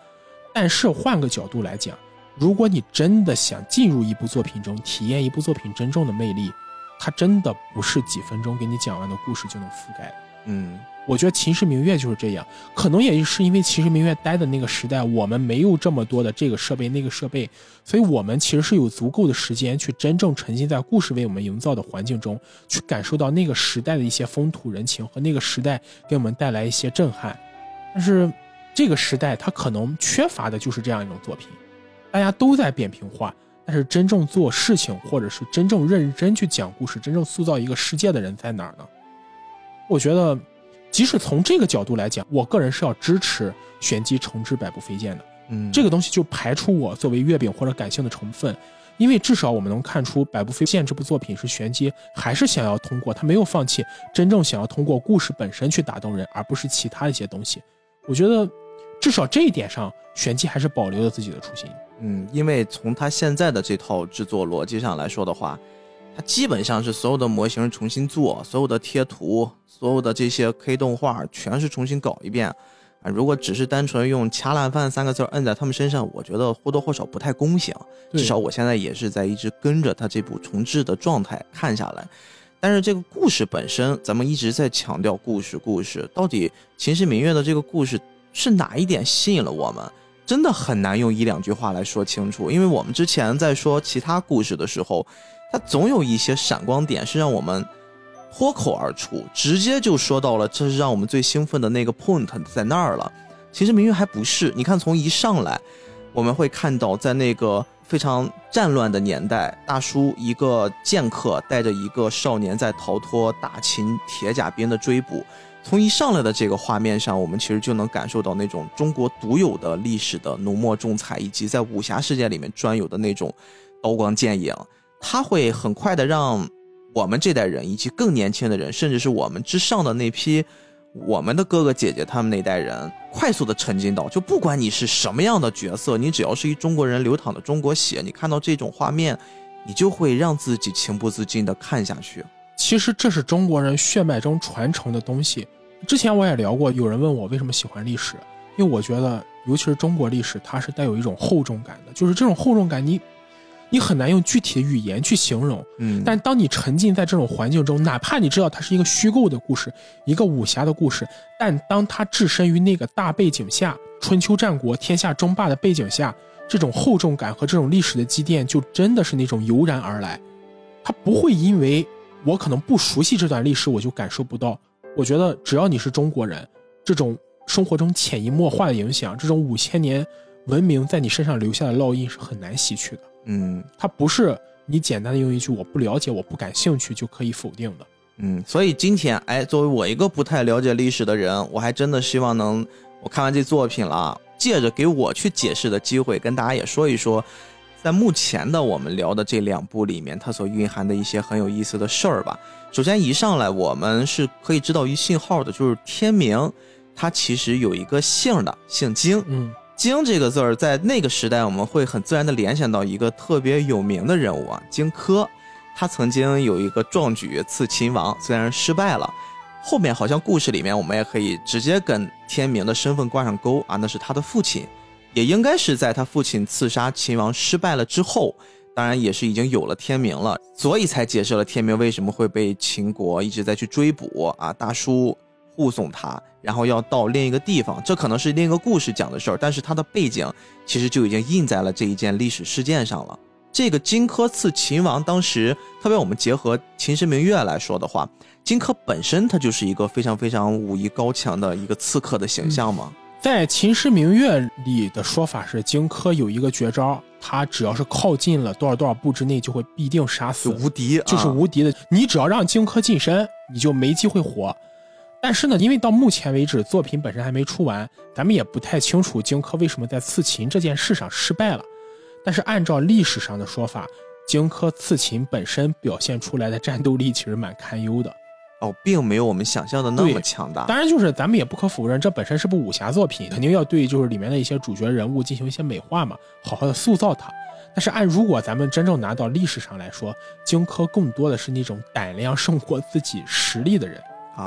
但是换个角度来讲，如果你真的想进入一部作品中，体验一部作品真正的魅力，它真的不是几分钟给你讲完的故事就能覆盖的。嗯。我觉得《秦时明月》就是这样，可能也是因为《秦时明月》待的那个时代，我们没有这么多的这个设备那个设备，所以我们其实是有足够的时间去真正沉浸在故事为我们营造的环境中，去感受到那个时代的一些风土人情和那个时代给我们带来一些震撼。但是这个时代它可能缺乏的就是这样一种作品，大家都在扁平化，但是真正做事情或者是真正认真去讲故事、真正塑造一个世界的人在哪儿呢？我觉得。即使从这个角度来讲，我个人是要支持玄机重置百步飞剑的。嗯，这个东西就排除我作为月饼或者感性的成分，因为至少我们能看出百步飞剑这部作品是玄机还是想要通过他没有放弃，真正想要通过故事本身去打动人，而不是其他一些东西。我觉得至少这一点上，玄机还是保留了自己的初心。嗯，因为从他现在的这套制作逻辑上来说的话。它基本上是所有的模型重新做，所有的贴图，所有的这些 K 动画全是重新搞一遍啊！如果只是单纯用“掐烂饭”三个字摁在他们身上，我觉得或多或少不太公平。至少我现在也是在一直跟着他这部重置的状态看下来。但是这个故事本身，咱们一直在强调故事，故事到底《秦时明月》的这个故事是哪一点吸引了我们？真的很难用一两句话来说清楚，因为我们之前在说其他故事的时候。它总有一些闪光点是让我们脱口而出，直接就说到了，这是让我们最兴奋的那个 point 在那儿了。其实明月还不是，你看从一上来，我们会看到在那个非常战乱的年代，大叔一个剑客带着一个少年在逃脱大秦铁甲兵的追捕。从一上来的这个画面上，我们其实就能感受到那种中国独有的历史的浓墨重彩，以及在武侠世界里面专有的那种刀光剑影。他会很快的让我们这代人以及更年轻的人，甚至是我们之上的那批我们的哥哥姐姐他们那代人快速的沉浸到，就不管你是什么样的角色，你只要是一中国人流淌的中国血，你看到这种画面，你就会让自己情不自禁的看下去。其实这是中国人血脉中传承的东西。之前我也聊过，有人问我为什么喜欢历史，因为我觉得，尤其是中国历史，它是带有一种厚重感的，就是这种厚重感，你。你很难用具体的语言去形容，嗯，但当你沉浸在这种环境中，哪怕你知道它是一个虚构的故事，一个武侠的故事，但当它置身于那个大背景下，春秋战国、天下争霸的背景下，这种厚重感和这种历史的积淀，就真的是那种油然而来。它不会因为我可能不熟悉这段历史，我就感受不到。我觉得只要你是中国人，这种生活中潜移默化的影响，这种五千年文明在你身上留下的烙印是很难洗去的。嗯，它不是你简单的用一句“我不了解，我不感兴趣”就可以否定的。嗯，所以今天，哎，作为我一个不太了解历史的人，我还真的希望能，我看完这作品了，借着给我去解释的机会，跟大家也说一说，在目前的我们聊的这两部里面，它所蕴含的一些很有意思的事儿吧。首先，一上来我们是可以知道一信号的，就是天明，它其实有一个姓的，姓金。嗯。荆这个字儿，在那个时代，我们会很自然的联想到一个特别有名的人物啊，荆轲。他曾经有一个壮举刺秦王，虽然失败了，后面好像故事里面我们也可以直接跟天明的身份挂上钩啊，那是他的父亲，也应该是在他父亲刺杀秦王失败了之后，当然也是已经有了天明了，所以才解释了天明为什么会被秦国一直在去追捕啊，大叔。护送他，然后要到另一个地方，这可能是另一个故事讲的事儿，但是它的背景其实就已经印在了这一件历史事件上了。这个荆轲刺秦王，当时特别我们结合《秦时明月》来说的话，荆轲本身他就是一个非常非常武艺高强的一个刺客的形象嘛。在《秦时明月》里的说法是，荆轲有一个绝招，他只要是靠近了多少多少步之内，就会必定杀死，无敌，就是无敌的。你只要让荆轲近身，你就没机会活。但是呢，因为到目前为止作品本身还没出完，咱们也不太清楚荆轲为什么在刺秦这件事上失败了。但是按照历史上的说法，荆轲刺秦本身表现出来的战斗力其实蛮堪忧的，哦，并没有我们想象的那么强大。当然，就是咱们也不可否认，这本身是部武侠作品，肯定要对就是里面的一些主角人物进行一些美化嘛，好好的塑造他。但是按如果咱们真正拿到历史上来说，荆轲更多的是那种胆量胜过自己实力的人。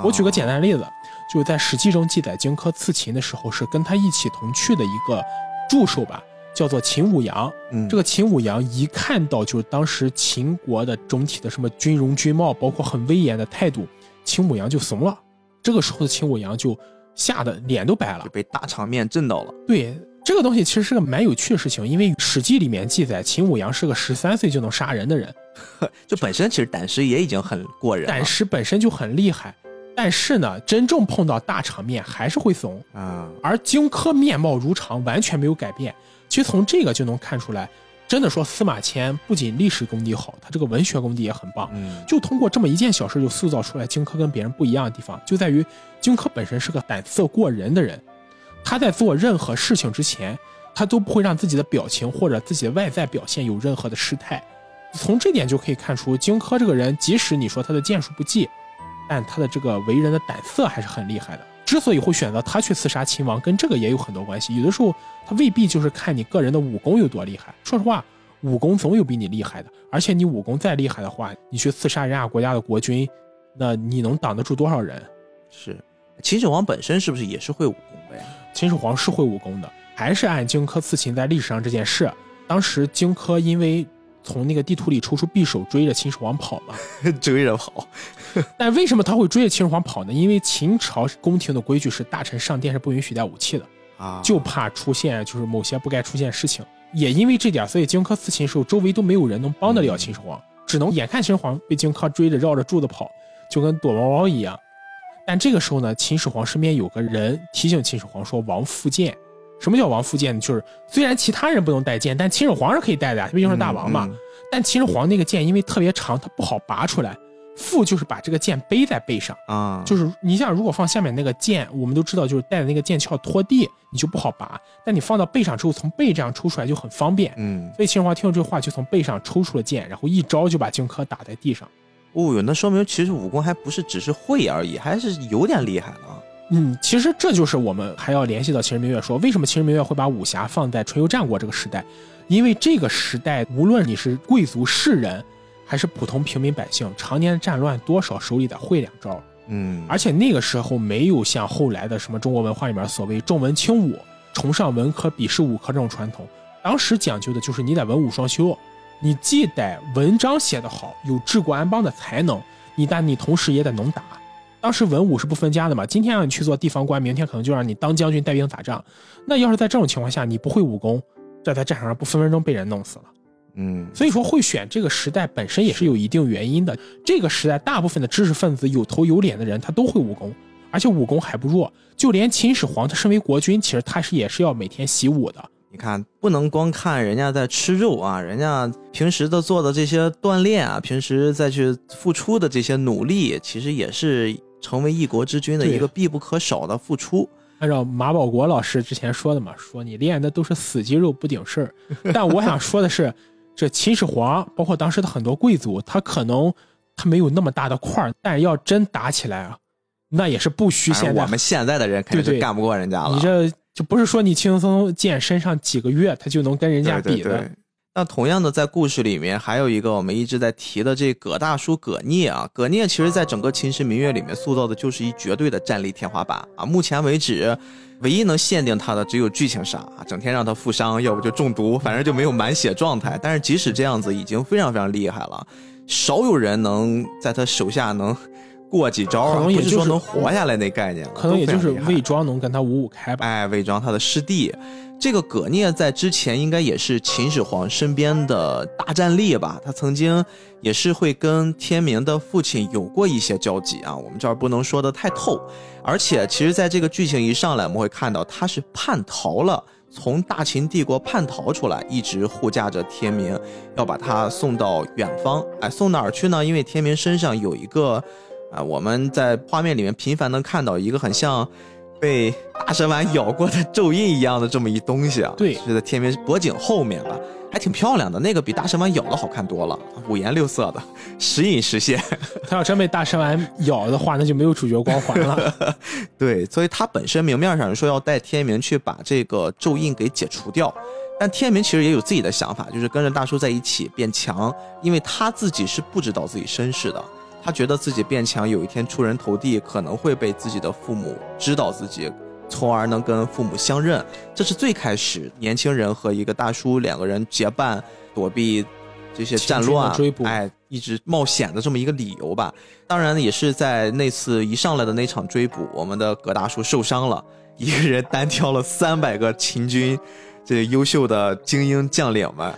我举个简单的例子，就是在《史记》中记载，荆轲刺秦的时候，是跟他一起同去的一个助手吧，叫做秦舞阳。嗯，这个秦舞阳一看到就是当时秦国的整体的什么军容军貌，包括很威严的态度，秦舞阳就怂了。这个时候的秦舞阳就吓得脸都白了，被大场面震到了。对，这个东西其实是个蛮有趣的事情，因为《史记》里面记载，秦舞阳是个十三岁就能杀人的人，(laughs) 就本身其实胆识也已经很过人，胆识本身就很厉害。但是呢，真正碰到大场面还是会怂啊。而荆轲面貌如常，完全没有改变。其实从这个就能看出来，真的说司马迁不仅历史功底好，他这个文学功底也很棒。嗯，就通过这么一件小事，就塑造出来荆轲跟别人不一样的地方，就在于荆轲本身是个胆色过人的人。他在做任何事情之前，他都不会让自己的表情或者自己的外在表现有任何的失态。从这点就可以看出，荆轲这个人，即使你说他的剑术不济。但他的这个为人的胆色还是很厉害的。之所以会选择他去刺杀秦王，跟这个也有很多关系。有的时候他未必就是看你个人的武功有多厉害。说实话，武功总有比你厉害的。而且你武功再厉害的话，你去刺杀人家国家的国君，那你能挡得住多少人？是，秦始皇本身是不是也是会武功的呀？秦始皇是会武功的，还是按荆轲刺秦在历史上这件事，当时荆轲因为。从那个地图里抽出匕首追着秦始皇跑嘛，(laughs) 追着跑。(laughs) 但为什么他会追着秦始皇跑呢？因为秦朝宫廷的规矩是大臣上殿是不允许带武器的啊，就怕出现就是某些不该出现事情。也因为这点，所以荆轲刺秦时候，周围都没有人能帮得了秦始皇，只能眼看秦始皇被荆轲追着绕着柱子跑，就跟躲猫猫一样。但这个时候呢，秦始皇身边有个人提醒秦始皇说：“王复剑。”什么叫王复剑？就是虽然其他人不能带剑，但秦始皇是可以带的，毕竟是大王嘛。但秦始皇那个剑因为特别长，它不好拔出来。复就是把这个剑背在背上啊，就是你像如果放下面那个剑，我们都知道就是带的那个剑鞘拖地，你就不好拔。但你放到背上之后，从背这样抽出来就很方便。嗯，所以秦始皇听了这话，就从背上抽出了剑，然后一招就把荆轲打在地上。哦哟，那说明其实武功还不是只是会而已，还是有点厉害的。嗯，其实这就是我们还要联系到《秦时明月》说，为什么《秦时明月》会把武侠放在春秋战国这个时代？因为这个时代，无论你是贵族士人，还是普通平民百姓，常年战乱，多少手里得会两招。嗯，而且那个时候没有像后来的什么中国文化里面所谓重文轻武、崇尚文科鄙视武科这种传统，当时讲究的就是你得文武双修，你既得文章写得好，有治国安邦的才能，你但你同时也得能打。当时文武是不分家的嘛，今天让你去做地方官，明天可能就让你当将军带兵打仗。那要是在这种情况下，你不会武功，这在战场上不分分钟被人弄死了。嗯，所以说会选这个时代本身也是有一定原因的。这个时代大部分的知识分子有头有脸的人，他都会武功，而且武功还不弱。就连秦始皇，他身为国君，其实他是也是要每天习武的。你看，不能光看人家在吃肉啊，人家平时的做的这些锻炼啊，平时再去付出的这些努力，其实也是成为一国之君的一个必不可少的付出。按照马保国老师之前说的嘛，说你练的都是死肌肉不顶事儿。(laughs) 但我想说的是，这秦始皇包括当时的很多贵族，他可能他没有那么大的块儿，但要真打起来啊，那也是不虚现在。我们现在的人肯定是干不过人家了。你这就不是说你轻轻松松健身上几个月，他就能跟人家比的。那同样的，在故事里面还有一个我们一直在提的这葛大叔葛聂啊，葛聂其实在整个《秦时明月》里面塑造的就是一绝对的战力天花板啊。目前为止，唯一能限定他的只有剧情杀啊，整天让他负伤，要不就中毒，反正就没有满血状态。但是即使这样子，已经非常非常厉害了，少有人能在他手下能过几招，可能也就是说能活下来那概念，可能也就是魏庄能跟他五五开吧。哎，魏庄他的师弟。这个葛聂在之前应该也是秦始皇身边的大战力吧？他曾经也是会跟天明的父亲有过一些交集啊。我们这儿不能说的太透。而且，其实在这个剧情一上来，我们会看到他是叛逃了，从大秦帝国叛逃出来，一直护驾着天明，要把他送到远方。哎，送哪儿去呢？因为天明身上有一个，啊，我们在画面里面频繁能看到一个很像。被大蛇丸咬过的咒印一样的这么一东西啊，对，是在天明脖颈后面吧，还挺漂亮的。那个比大蛇丸咬的好看多了，五颜六色的，时隐时现。(laughs) 他要真被大蛇丸咬的话，那就没有主角光环了。(laughs) 对，所以他本身明面上说要带天明去把这个咒印给解除掉，但天明其实也有自己的想法，就是跟着大叔在一起变强，因为他自己是不知道自己身世的。他觉得自己变强，有一天出人头地，可能会被自己的父母知道自己，从而能跟父母相认。这是最开始年轻人和一个大叔两个人结伴躲避这些战乱，哎，一直冒险的这么一个理由吧。当然，也是在那次一上来的那场追捕，我们的葛大叔受伤了，一个人单挑了三百个秦军这优秀的精英将领们。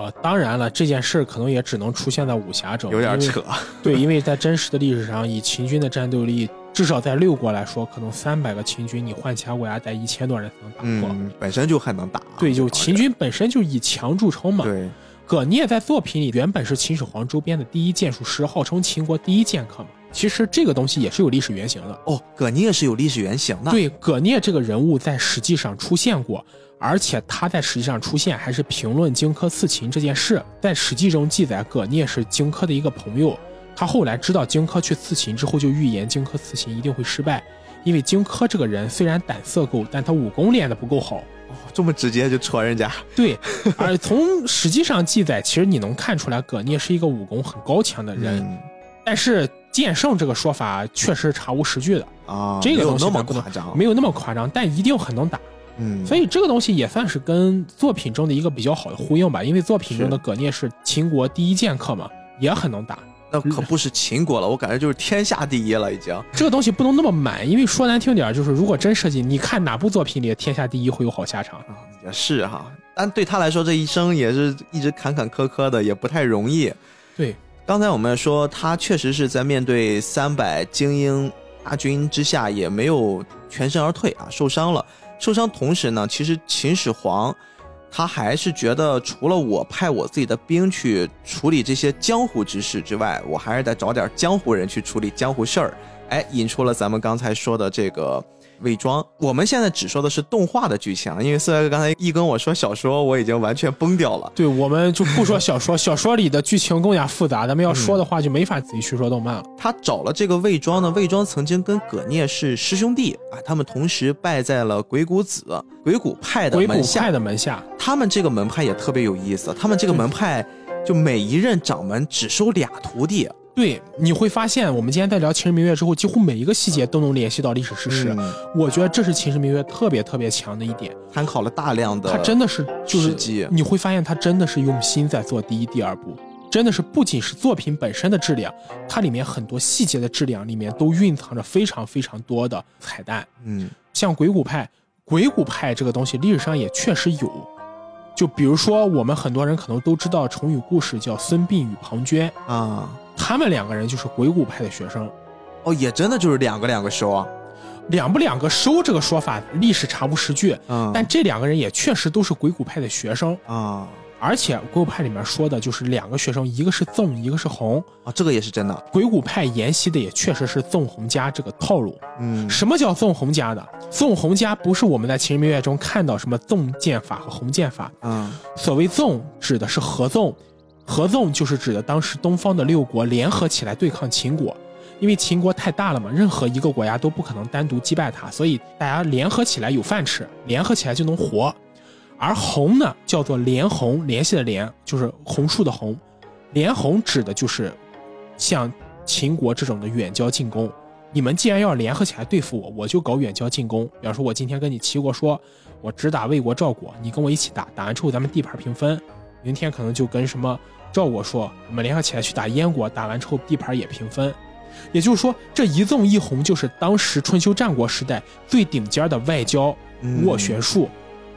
呃，当然了，这件事可能也只能出现在武侠中，有点扯。对，因为在真实的历史上，以秦军的战斗力，至少在六国来说，可能三百个秦军，你换其他国家带一千多人才能打破。嗯，本身就很能打。对，就秦军本身就以强著称嘛。对，葛聂在作品里原本是秦始皇周边的第一剑术师，号称秦国第一剑客嘛。其实这个东西也是有历史原型的。哦，葛聂是有历史原型的。对，葛聂这个人物在实际上出现过。而且他在实际上出现，还是评论荆轲刺秦这件事，在史记中记载，葛聂是荆轲的一个朋友。他后来知道荆轲去刺秦之后，就预言荆轲刺秦一定会失败，因为荆轲这个人虽然胆色够，但他武功练得不够好。哦，这么直接就戳人家？对。而从史记上记载，其实你能看出来，葛聂是一个武功很高强的人。但是剑圣这个说法确实查无实据的啊，这个东西没有那么夸张，没有那么夸张，但一定很能打。嗯，所以这个东西也算是跟作品中的一个比较好的呼应吧，因为作品中的葛聂是秦国第一剑客嘛，也很能打。那可不是秦国了，我感觉就是天下第一了已经。这个东西不能那么满，因为说难听点，就是如果真设计，你看哪部作品里天下第一会有好下场？啊也是哈，但对他来说这一生也是一直坎坎坷坷的，也不太容易。对，刚才我们说他确实是在面对三百精英大军之下，也没有全身而退啊，受伤了。受伤同时呢，其实秦始皇他还是觉得，除了我派我自己的兵去处理这些江湖之事之外，我还是得找点江湖人去处理江湖事儿。哎，引出了咱们刚才说的这个魏庄。我们现在只说的是动画的剧情，因为四哥刚才一跟我说小说，我已经完全崩掉了。对，我们就不说小说，小说里的剧情更加复杂，咱们要说的话就没法仔细去说动漫了。他找了这个魏庄呢，魏庄曾经跟葛聂是师兄弟啊，他们同时拜在了鬼谷子鬼谷派的鬼谷。派的门下，他们这个门派也特别有意思，他们这个门派就每一任掌门只收俩徒弟。对，你会发现，我们今天在聊《秦时明月》之后，几乎每一个细节都能联系到历史事实。嗯。我觉得这是《秦时明月》特别特别强的一点，参考了大量的，它真的是就是你会发现它真的是用心在做第一、第二部，真的是不仅是作品本身的质量，它里面很多细节的质量里面都蕴藏着非常非常多的彩蛋。嗯。像鬼谷派，鬼谷派这个东西历史上也确实有。就比如说，我们很多人可能都知道成语故事叫孙膑与庞涓，啊他们两个人就是鬼谷派的学生。哦，也真的就是两个两个收啊。两不两个收这个说法，历史查无实据，嗯，但这两个人也确实都是鬼谷派的学生。啊而且鬼谷派里面说的就是两个学生，一个是纵，一个是红。啊，这个也是真的。鬼谷派沿袭的也确实是纵横家这个套路。嗯什么叫纵横家的？纵横家不是我们在《秦时明月》中看到什么纵剑法和红剑法。嗯所谓纵，指的是合纵，合纵就是指的当时东方的六国联合起来对抗秦国。因为秦国太大了嘛，任何一个国家都不可能单独击败它，所以大家联合起来有饭吃，联合起来就能活。而红呢，叫做连红，联系的联就是红树的红，连红指的就是像秦国这种的远交近攻。你们既然要联合起来对付我，我就搞远交近攻。比方说，我今天跟你齐国说，我只打魏国、赵国，你跟我一起打，打完之后咱们地盘平分。明天可能就跟什么赵国说，我们联合起来去打燕国，打完之后地盘也平分。也就是说，这一纵一横就是当时春秋战国时代最顶尖的外交嗯斡旋术，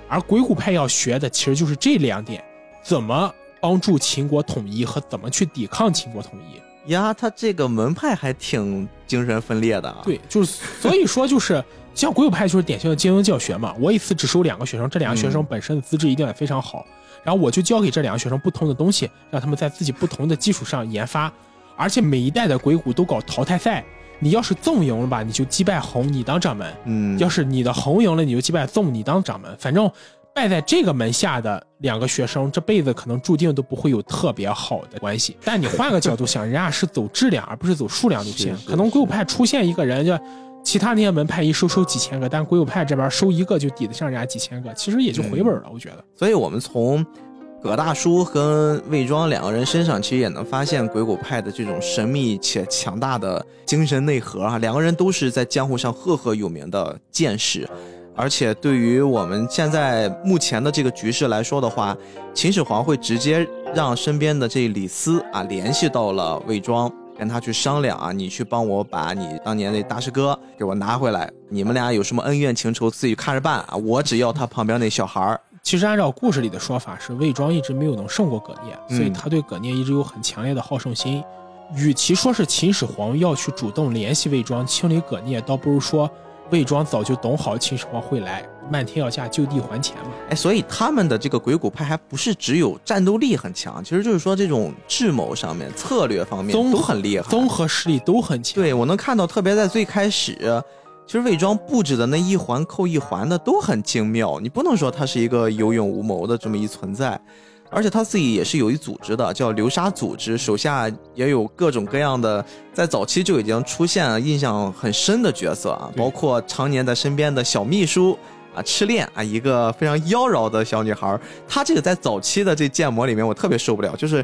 而鬼谷派要学的其实就是这两点：怎么帮助秦国统一和怎么去抵抗秦国统一。呀，他这个门派还挺精神分裂的啊。对，就是所以说就是像鬼谷派就是典型的精英教学嘛。我一次只收两个学生，这两个学生本身的资质一定也非常好，然后我就教给这两个学生不同的东西，让他们在自己不同的基础上研发。而且每一代的鬼谷都搞淘汰赛，你要是纵赢了吧，你就击败红，你当掌门；嗯，要是你的红赢了，你就击败纵，你当掌门。反正败在这个门下的两个学生，这辈子可能注定都不会有特别好的关系。但你换个角度想，人家是走质量而不是走数量路线。是是可能鬼谷派出现一个人，就其他那些门派一收收几千个，但鬼谷派这边收一个就抵得上人家几千个，其实也就回本了。我觉得，所以我们从葛大叔跟魏庄两个人身上，其实也能发现鬼谷派的这种神秘且强大的精神内核啊。两个人都是在江湖上赫赫有名的剑士，而且对于我们现在目前的这个局势来说的话，秦始皇会直接让身边的这李斯啊联系到了魏庄。跟他去商量啊，你去帮我把你当年那大师哥给我拿回来。你们俩有什么恩怨情仇，自己看着办啊。我只要他旁边那小孩儿。其实按照故事里的说法，是魏庄一直没有能胜过葛聂，嗯所以他对葛聂一直有很强烈的好胜心。与其说是秦始皇要去主动联系魏庄清理葛聂，倒不如说魏庄早就懂好秦始皇会来，漫天要价就地还钱嘛。哎，所以他们的这个鬼谷派还不是只有战斗力很强，其实就是说这种智谋上面、策略方面都很厉害。综合实力都很强。对我能看到，特别在最开始，其实魏庄布置的那一环扣一环的都很精妙，你不能说他是一个有勇无谋的这么一存在。而且他自己也是有一组织的，叫流沙组织，手下也有各种各样的，在早期就已经出现印象很深的角色啊，包括常年在身边的小秘书啊，痴恋啊，一个非常妖娆的小女孩儿。她这个在早期的这建模里面，我特别受不了，就是，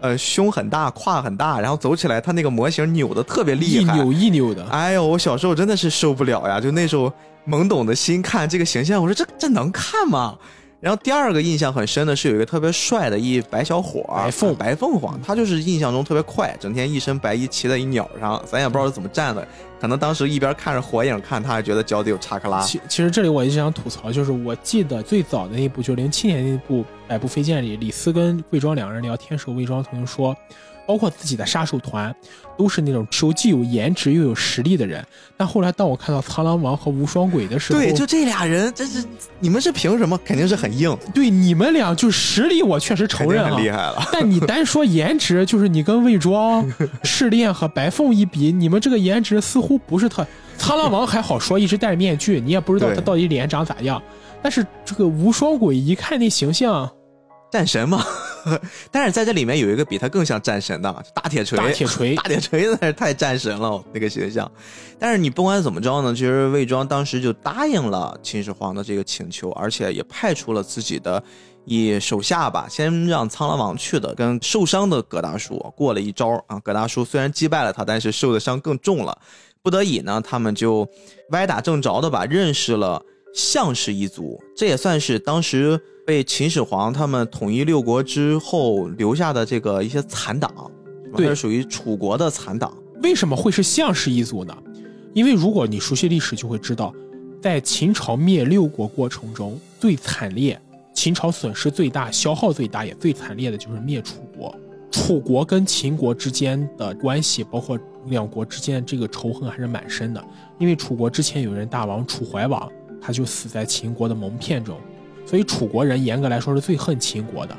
呃，胸很大，胯很大，然后走起来她那个模型扭的特别厉害，一扭一扭的，哎呦，我小时候真的是受不了呀！就那时候懵懂的心看这个形象，我说这这能看吗？然后第二个印象很深的是有一个特别帅的一白小伙儿，白凤白凤凰，他就是印象中特别快，整天一身白衣骑在一鸟上，咱也不知道是怎么站的。可能当时一边看着火影看，他还觉得脚底有查克拉。其其实这里我一直想吐槽，就是我记得最早的那部，就零七年那部《百步飞剑》里，李斯跟魏庄两个人聊天时候，魏庄曾经说，包括自己的杀手团，都是那种手既有颜值又有实力的人。但后来当我看到苍狼王和无双鬼的时候，对，就这俩人，这是你们是凭什么？肯定是很硬，对你们俩就实力，我确实承认啊很。厉害了。但你单说颜值，就是你跟魏庄、(laughs) 赤练和白凤一比，你们这个颜值似乎不是特。苍狼王还好说，一直戴着面具，你也不知道他到底脸长咋样。但是这个无双鬼一看那形象，战神嘛，(laughs) 但是在这里面有一个比他更像战神的大铁锤，大铁锤 (laughs) 大铁锤那是太战神了那个形象。但是你不管怎么着呢，其实魏庄当时就答应了秦始皇的这个请求，而且也派出了自己的一手下吧，先让苍狼王去的，跟受伤的葛大叔过了一招啊。葛大叔虽然击败了他，但是受的伤更重了。不得已呢，他们就歪打正着的吧，认识了项氏一族，这也算是当时被秦始皇他们统一六国之后留下的这个一些残党，对是属于楚国的残党。为什么会是项氏一族呢？因为如果你熟悉历史，就会知道，在秦朝灭六国过程中，最惨烈、秦朝损失最大、消耗最大也最惨烈的就是灭楚国。楚国跟秦国之间的关系，包括两国之间的这个仇恨还是蛮深的。因为楚国之前有人大王楚怀王，他就死在秦国的蒙骗中，所以楚国人严格来说是最恨秦国的。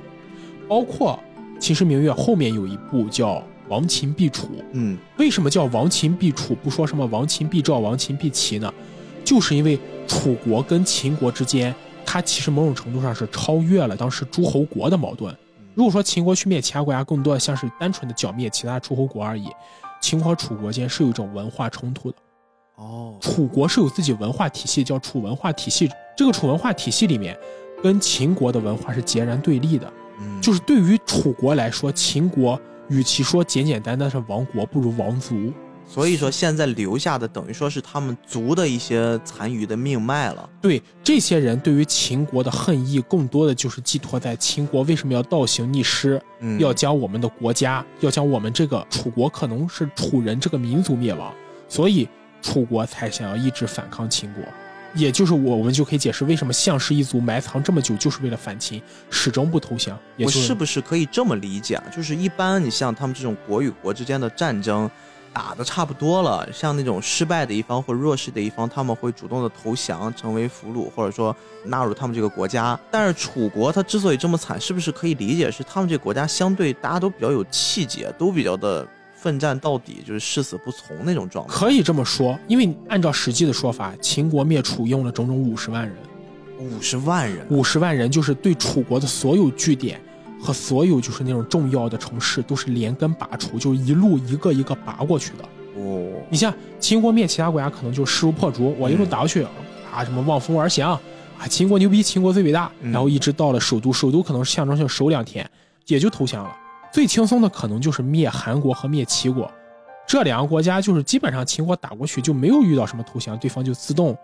包括《秦时明月》后面有一部叫《亡秦必楚》，嗯，为什么叫亡秦必楚，不说什么亡秦必赵、亡秦必齐呢？就是因为楚国跟秦国之间，它其实某种程度上是超越了当时诸侯国的矛盾。如果说秦国去灭其他国家，更多的像是单纯的剿灭其他诸侯国而已。秦国和楚国间是有一种文化冲突的。哦，楚国是有自己文化体系，叫楚文化体系。这个楚文化体系里面，跟秦国的文化是截然对立的。嗯，就是对于楚国来说，秦国与其说简简单单是亡国，不如亡族。所以说现在留下的等于说是他们族的一些残余的命脉了。对这些人对于秦国的恨意，更多的就是寄托在秦国为什么要倒行逆施，嗯，要将我们的国家，要将我们这个楚国可能是楚人这个民族灭亡，所以楚国才想要一直反抗秦国。也就是我，我们就可以解释为什么项氏一族埋藏这么久，就是为了反秦，始终不投降。也我就是不是可以这么理解啊？就是一般你像他们这种国与国之间的战争。打的差不多了，像那种失败的一方或弱势的一方，他们会主动的投降，成为俘虏，或者说纳入他们这个国家。但是楚国他之所以这么惨，是不是可以理解是他们这个国家相对大家都比较有气节，都比较的奋战到底，就是誓死不从那种状态？可以这么说，因为按照实际的说法，秦国灭楚用了整整五十万人，五十万人，五十万人就是对楚国的所有据点。和所有就是那种重要的城市都是连根拔除，就是一路一个一个拔过去的。哦，你像秦国灭其他国家，可能就势如破竹，我一路打过去、嗯、啊，什么望风而降啊，秦国牛逼，秦国最伟大，嗯、然后一直到了首都，首都可能是象征性守两天，也就投降了。最轻松的可能就是灭韩国和灭齐国，这两个国家就是基本上秦国打过去就没有遇到什么投降，对方就自动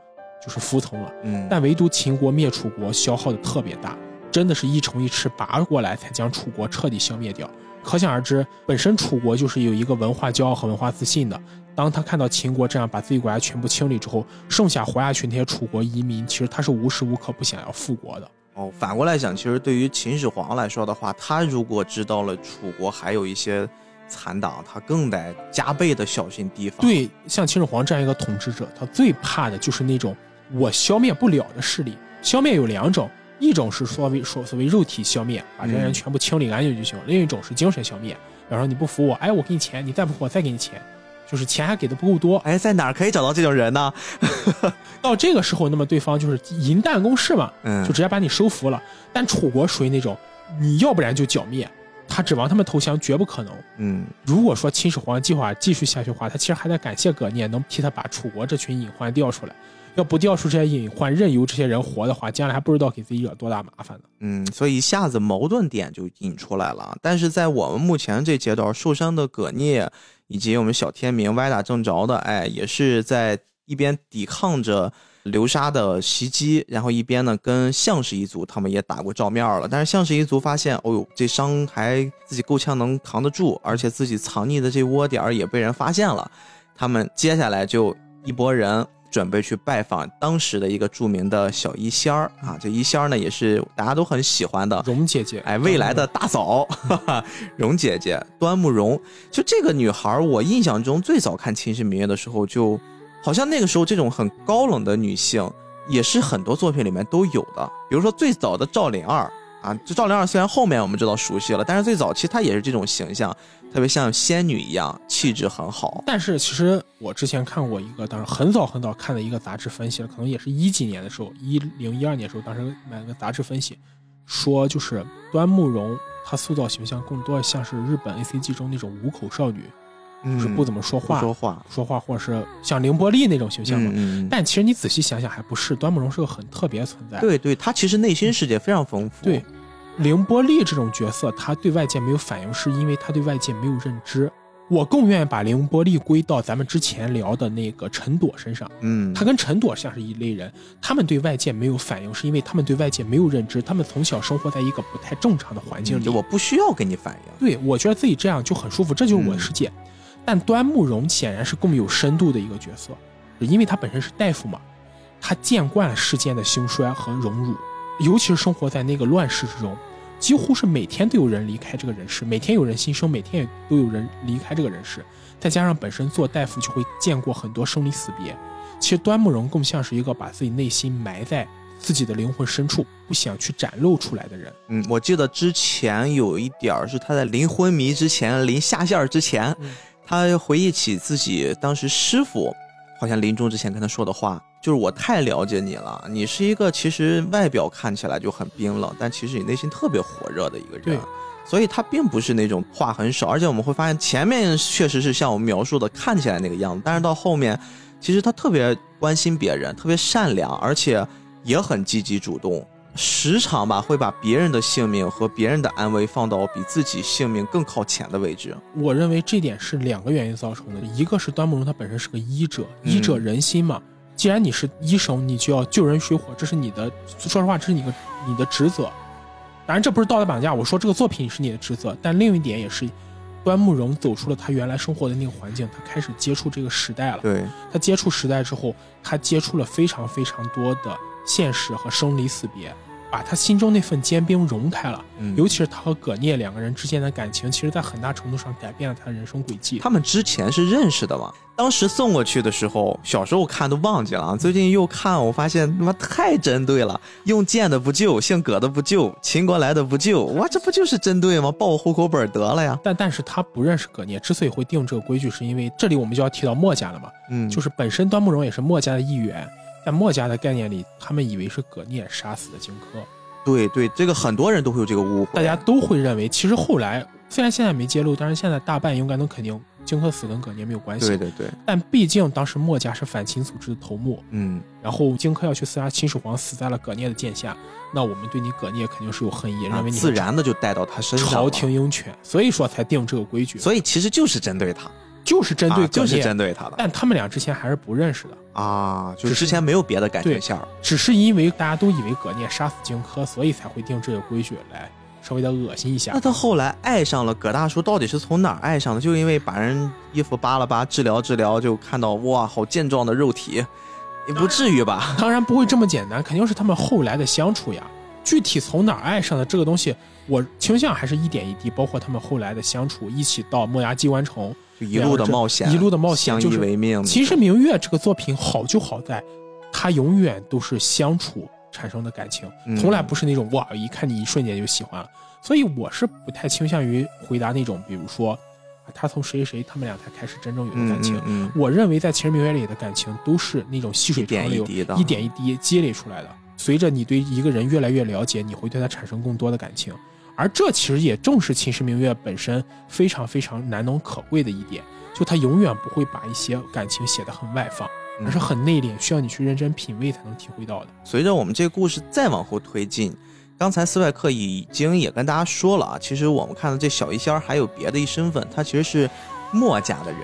就是服从了。嗯，但唯独秦国灭楚国消耗的特别大。真的是一城一池拔过来，才将楚国彻底消灭掉。可想而知，本身楚国就是有一个文化骄傲和文化自信的。当他看到秦国这样把自己国家全部清理之后，剩下活下去那些楚国移民，其实他是无时无刻不想要复国的。哦，反过来讲，其实对于秦始皇来说的话，他如果知道了楚国还有一些残党，他更得加倍的小心提防。对，像秦始皇这样一个统治者，他最怕的就是那种我消灭不了的势力。消灭有两种。一种是所谓所所谓肉体消灭，把这些人全部清理干净就行；另一种是精神消灭，比方说你不服我，哎，我给你钱，你再不服我再给你钱，就是钱还给的不够多。哎，在哪儿可以找到这种人呢？(laughs) 到这个时候，那么对方就是银弹攻势嘛，嗯，就直接把你收服了。但楚国属于那种，你要不然就剿灭，他指望他们投降绝不可能。嗯，如果说秦始皇计划继续下去的话，他其实还得感谢葛聂能替他把楚国这群隐患调出来。要不调出这些隐患，任由这些人活的话，将来还不知道给自己惹多大麻烦呢。嗯，所以一下子矛盾点就引出来了。但是在我们目前这阶段，受伤的葛聂以及我们小天明歪打正着的，哎，也是在一边抵抗着流沙的袭击，然后一边呢跟项氏一族他们也打过照面了。但是项氏一族发现，哦呦，这伤还自己够呛能扛得住，而且自己藏匿的这窝点也被人发现了。他们接下来就一拨人。准备去拜访当时的一个著名的小医仙儿啊，这医仙儿呢也是大家都很喜欢的蓉姐姐，哎，未来的大嫂，哈哈，容姐姐端木蓉。就这个女孩，我印象中最早看《秦时明月》的时候，就好像那个时候这种很高冷的女性，也是很多作品里面都有的。比如说最早的赵灵儿啊。这赵灵儿虽然后面我们知道熟悉了，但是最早期她也是这种形象，特别像仙女一样，气质很好。但是其实我之前看过一个，当时很早很早看的一个杂志分析了，可能也是一几年的时候，一零一二年的时候，当时买了个杂志分析，说就是端木蓉她塑造形象更多的像是日本 A C G 中那种五口少女，是不怎么说话，嗯说话，说话或者是像凌波丽那种形象嘛。但其实你仔细想想，还不是端木蓉是个很特别的存在。对对，他其实内心世界非常丰富。对，凌波丽这种角色，他对外界没有反应，是因为他对外界没有认知。我更愿意把凌波丽归到咱们之前聊的那个陈朵身上。嗯，他跟陈朵像是一类人，他们对外界没有反应，是因为他们对外界没有认知，他们从小生活在一个不太正常的环境里。就我不需要给你反应。对我觉得自己这样就很舒服，这就是我的世界。但端木蓉显然是更有深度的一个角色，因为他本身是大夫嘛，他见惯了世间的兴衰和荣辱，尤其是生活在那个乱世之中，几乎是每天都有人离开这个人世，每天有人新生，每天也都有人离开这个人世。再加上本身做大夫就会见过很多生离死别，其实端木蓉更像是一个把自己内心埋在自己的灵魂深处，不想去展露出来的人。嗯，我记得之前有一点儿是他在临昏迷之前，临下线儿之前，嗯他回忆起自己当时师傅好像临终之前跟他说的话，就是我太了解你了，你是一个其实外表看起来就很冰冷，但其实你内心特别火热的一个人。所以他并不是那种话很少，而且我们会发现前面确实是像我们描述的看起来那个样子，但是到后面，其实他特别关心别人，特别善良，而且也很积极主动，时常吧会把别人的性命和别人的安危放到比自己性命更靠前的位置。我认为这点是两个原因造成的，一个是端木蓉他本身是个医者，嗯医者仁心嘛。既然你是医生，你就要救人水火，这是你的，说实话，这是你个你的职责。当然，这不是道德绑架，我说这个作品是你的职责。但另一点也是，端木蓉走出了他原来生活的那个环境，他开始接触这个时代了。对，他接触时代之后，他接触了非常非常多的现实和生离死别，把他心中那份坚冰融开了。嗯尤其是他和葛聂两个人之间的感情，其实在很大程度上改变了他的人生轨迹。他们之前是认识的嘛？当时送过去的时候，小时候看都忘记了啊，最近又看，我发现他妈太针对了，用剑的不救，姓葛的不救，秦国来的不救，哇，这不就是针对吗？报户口本得了呀。但但是他不认识葛聂，之所以会定这个规矩，是因为这里我们就要提到墨家了嘛，嗯，就是本身端木蓉也是墨家的一员，在墨家的概念里，他们以为是葛聂杀死的荆轲，对对，这个很多人都会有这个误会，大家都会认为，其实后来虽然现在没揭露，但是现在大半应该能肯定荆轲死跟葛聂没有关系。对对对，但毕竟当时墨家是反秦组织的头目，嗯，然后荆轲要去刺杀秦始皇，死在了葛聂的剑下，那我们对你葛聂肯定是有恨意，认为你啊自然的就带到他身上朝廷，鹰犬，所以说才定这个规矩，所以其实就是针对他，就是针对啊就是。针对他的但他们俩之前还是不认识的，啊，就是之前没有别的感觉对线儿，只是因为大家都以为葛聂杀死荆轲，所以才会定这个规矩来稍微的恶心一下那。他后来爱上了葛大叔，到底是从哪儿爱上的？就因为把人衣服扒了扒，治疗治疗，就看到哇，好健壮的肉体，也不至于吧？(laughs) 当然不会这么简单，肯定是他们后来的相处呀。具体从哪儿爱上的这个东西，我倾向还是一点一滴，包括他们后来的相处，一起到墨崖机关城，就一路的冒险，一路的冒险相依就是为命。其实《明月》这个作品好就好在，它永远都是相处产生的感情，嗯从来不是那种哇，一看你一瞬间就喜欢了。所以我是不太倾向于回答那种，比如说，啊他从谁谁他们俩才开始真正有的嗯感情。嗯嗯我认为在《秦时明月》里的感情都是那种细水长流，一点一滴的一点一滴积累出来的。随着你对一个人越来越了解，你会对他产生更多的感情，而这其实也正是《秦时明月》本身非常非常难能可贵的一点，就他永远不会把一些感情写得很外放，嗯而是很内敛，需要你去认真品味才能体会到的。随着我们这个故事再往后推进，刚才斯派克已经也跟大家说了啊，其实我们看到这小医仙还有别的一身份，他其实是墨家的人。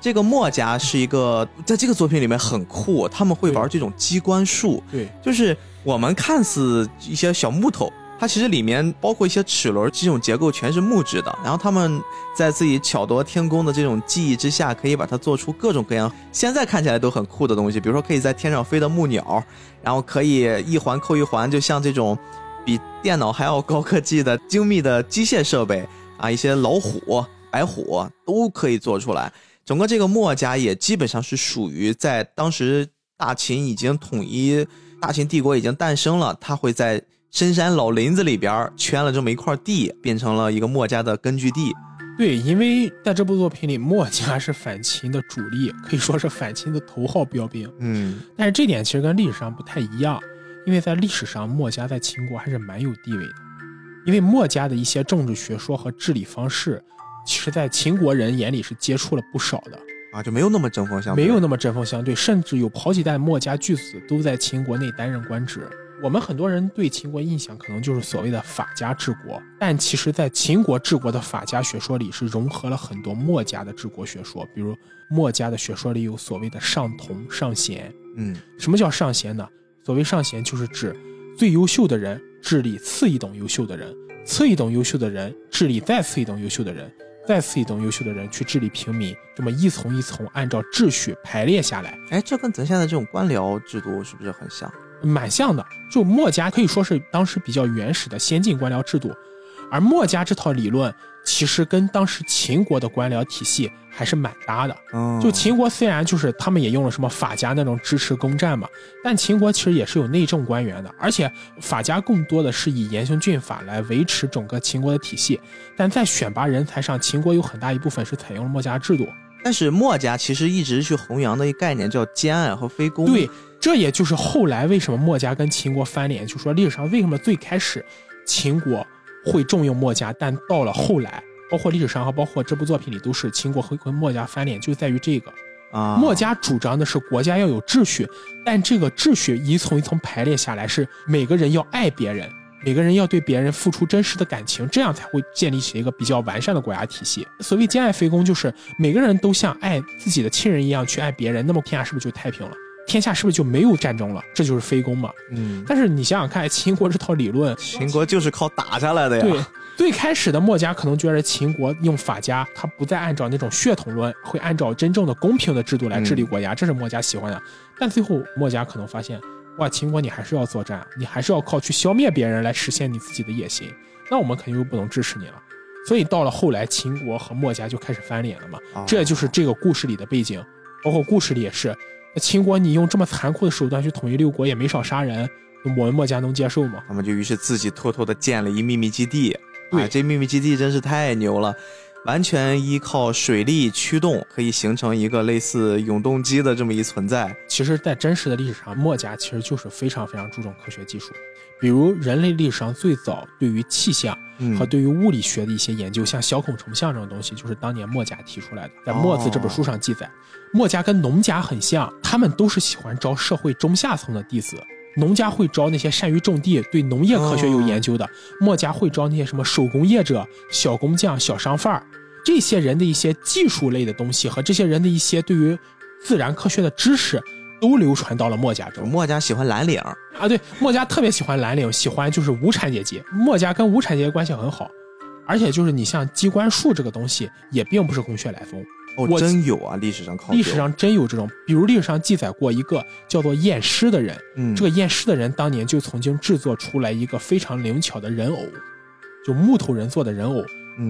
这个墨家是一个在这个作品里面很酷，他们会玩这种机关术，对，就是我们看似一些小木头，它其实里面包括一些齿轮，这种结构全是木质的。然后他们在自己巧夺天工的这种技艺之下，可以把它做出各种各样现在看起来都很酷的东西，比如说可以在天上飞的木鸟，然后可以一环扣一环，就像这种比电脑还要高科技的精密的机械设备啊，一些老虎、白虎都可以做出来。整个这个墨家也基本上是属于在当时大秦已经统一，大秦帝国已经诞生了，他会在深山老林子里边圈了这么一块地，变成了一个墨家的根据地。对，因为在这部作品里，墨家是反秦的主力，可以说是反秦的头号标兵。嗯，但是这点其实跟历史上不太一样，因为在历史上墨家在秦国还是蛮有地位的，因为墨家的一些政治学说和治理方式，其实在秦国人眼里是接触了不少的。啊，就没有那么针锋相对，没有那么针锋相对，甚至有好几代墨家巨子都在秦国内担任官职。我们很多人对秦国印象可能就是所谓的法家治国，但其实，在秦国治国的法家学说里是融合了很多墨家的治国学说，比如墨家的学说里有所谓的上同、上贤。嗯，什么叫上贤呢？所谓上贤，就是指最优秀的人治理次一等优秀的人，次一等优秀的人治理再次一等优秀的人。再次一等优秀的人去治理平民，这么一层一层按照秩序排列下来，哎，这跟咱现在这种官僚制度是不是很像？蛮像的。就墨家可以说是当时比较原始的先进官僚制度，而墨家这套理论其实跟当时秦国的官僚体系还是蛮搭的。就秦国虽然就是他们也用了什么法家那种支持攻战嘛，但秦国其实也是有内政官员的，而且法家更多的是以严刑峻法来维持整个秦国的体系。但在选拔人才上，秦国有很大一部分是采用了墨家制度。但是墨家其实一直去弘扬的一个概念叫兼爱和非攻。对，这也就是后来为什么墨家跟秦国翻脸，就说历史上为什么最开始秦国。会重用墨家，但到了后来，包括历史上和包括这部作品里，都是秦国会跟墨家翻脸，就在于这个啊。墨家主张的是国家要有秩序，但这个秩序一层一层排列下来，是每个人要爱别人，每个人要对别人付出真实的感情，这样才会建立起一个比较完善的国家体系。所谓兼爱非攻，就是每个人都像爱自己的亲人一样去爱别人，那么天下是不是就太平了？天下是不是就没有战争了？这就是非攻嘛。嗯，但是你想想看，秦国这套理论，秦国就是靠打下来的呀。对，最开始的墨家可能觉得秦国用法家，他不再按照那种血统论，会按照真正的公平的制度来治理国家，这是墨家喜欢的。但最后墨家可能发现，哇，秦国你还是要作战，你还是要靠去消灭别人来实现你自己的野心，那我们肯定就不能支持你了。所以到了后来，秦国和墨家就开始翻脸了嘛。这就是这个故事里的背景，包括故事里也是。那秦国，你用这么残酷的手段去统一六国，也没少杀人，我们墨家能接受吗？他们就于是自己偷偷的建了一秘密基地。对，这秘密基地真是太牛了，完全依靠水力驱动，可以形成一个类似永动机的这么一存在。其实，在真实的历史上，墨家其实就是非常非常注重科学技术。比如，人类历史上最早对于气象和对于物理学的一些研究，像小孔成像这种东西，就是当年墨家提出来的。在《墨子》这本书上记载，墨家跟农家很像，他们都是喜欢招社会中下层的弟子。农家会招那些善于种地、对农业科学有研究的；墨家会招那些什么手工业者、小工匠、小商贩儿。这些人的一些技术类的东西和这些人的一些对于自然科学的知识。都流传到了墨家中。墨家喜欢蓝领啊，对，墨家特别喜欢蓝领，喜欢就是无产阶级。墨家跟无产阶级关系很好，而且就是你像机关术这个东西，也并不是空穴来风。哦，真有啊，历史上考历史上真有这种，比如历史上记载过一个叫做验尸的人，嗯，这个验尸的人当年就曾经制作出来一个非常灵巧的人偶，就木头人做的人偶，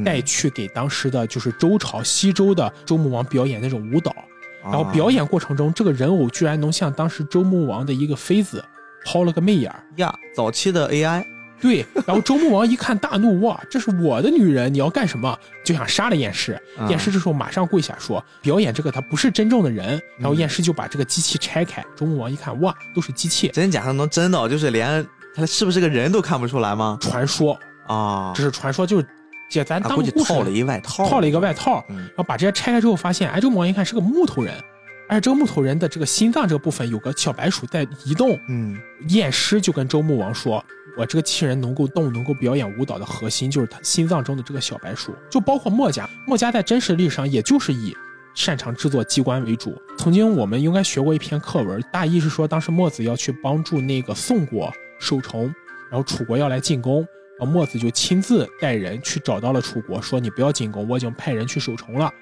带去给当时的就是周朝西周的周穆王表演那种舞蹈。然后表演过程中，这个人偶居然能向当时周穆王的一个妃子抛了个媚眼儿呀！早期的 AI，对。然后周穆王一看大怒，哇，这是我的女人，你要干什么？就想杀了验尸。验尸这时候马上跪下说：“表演这个他不是真正的人。”然后验尸就把这个机器拆开。周穆王一看，哇，都是机器，真假的能真的，就是连他是不是个人都看不出来吗？传说啊，这是传说，就是。姐，咱当故套了一外套，套了一个外套，然后把这些拆开之后，发现，哎，这个王一看是个木头人，而且这个木头人的这个心脏这个部分有个小白鼠在移动。嗯，验尸就跟周穆王说，我这个器人能够动、能够表演舞蹈的核心就是他心脏中的这个小白鼠。就包括墨家，墨家在真实历史上也就是以擅长制作机关为主。曾经我们应该学过一篇课文，大意是说当时墨子要去帮助那个宋国守城，然后楚国要来进攻。墨子就亲自带人去找到了楚国，说：“你不要进攻，我已经派人去守城了。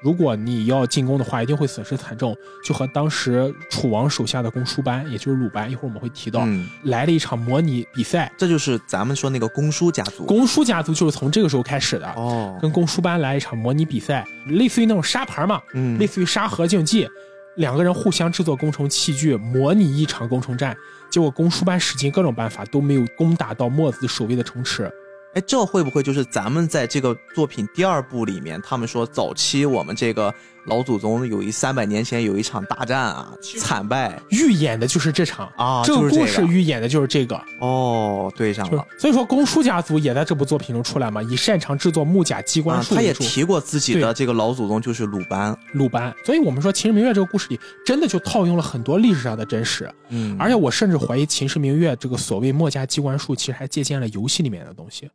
如果你要进攻的话，一定会损失惨重。”就和当时楚王手下的公输班，也就是鲁班，一会儿我们会提到，来了一场模拟比赛。这就是咱们说那个公输家族。公输家族就是从这个时候开始的哦，跟公输班来一场模拟比赛，类似于那种沙盘嘛，嗯，类似于沙盒竞技。两个人互相制作工程器具，模拟一场攻城战，结果攻书班使尽各种办法都没有攻打到墨子守卫的城池。哎，这会不会就是咱们在这个作品第二部里面，他们说早期我们这个老祖宗有一三百年前有一场大战啊，惨败，预演的就是这场啊，这个故事预演的就是这个。哦，对上了。所以说，公叔家族也在这部作品中出来嘛，以擅长制作木甲机关术，他也提过自己的这个老祖宗就是鲁班，鲁班。所以我们说《秦时明月》这个故事里，真的就套用了很多历史上的真实。嗯，而且我甚至怀疑《秦时明月》这个所谓墨家机关术，其实还借鉴了游戏里面的东西。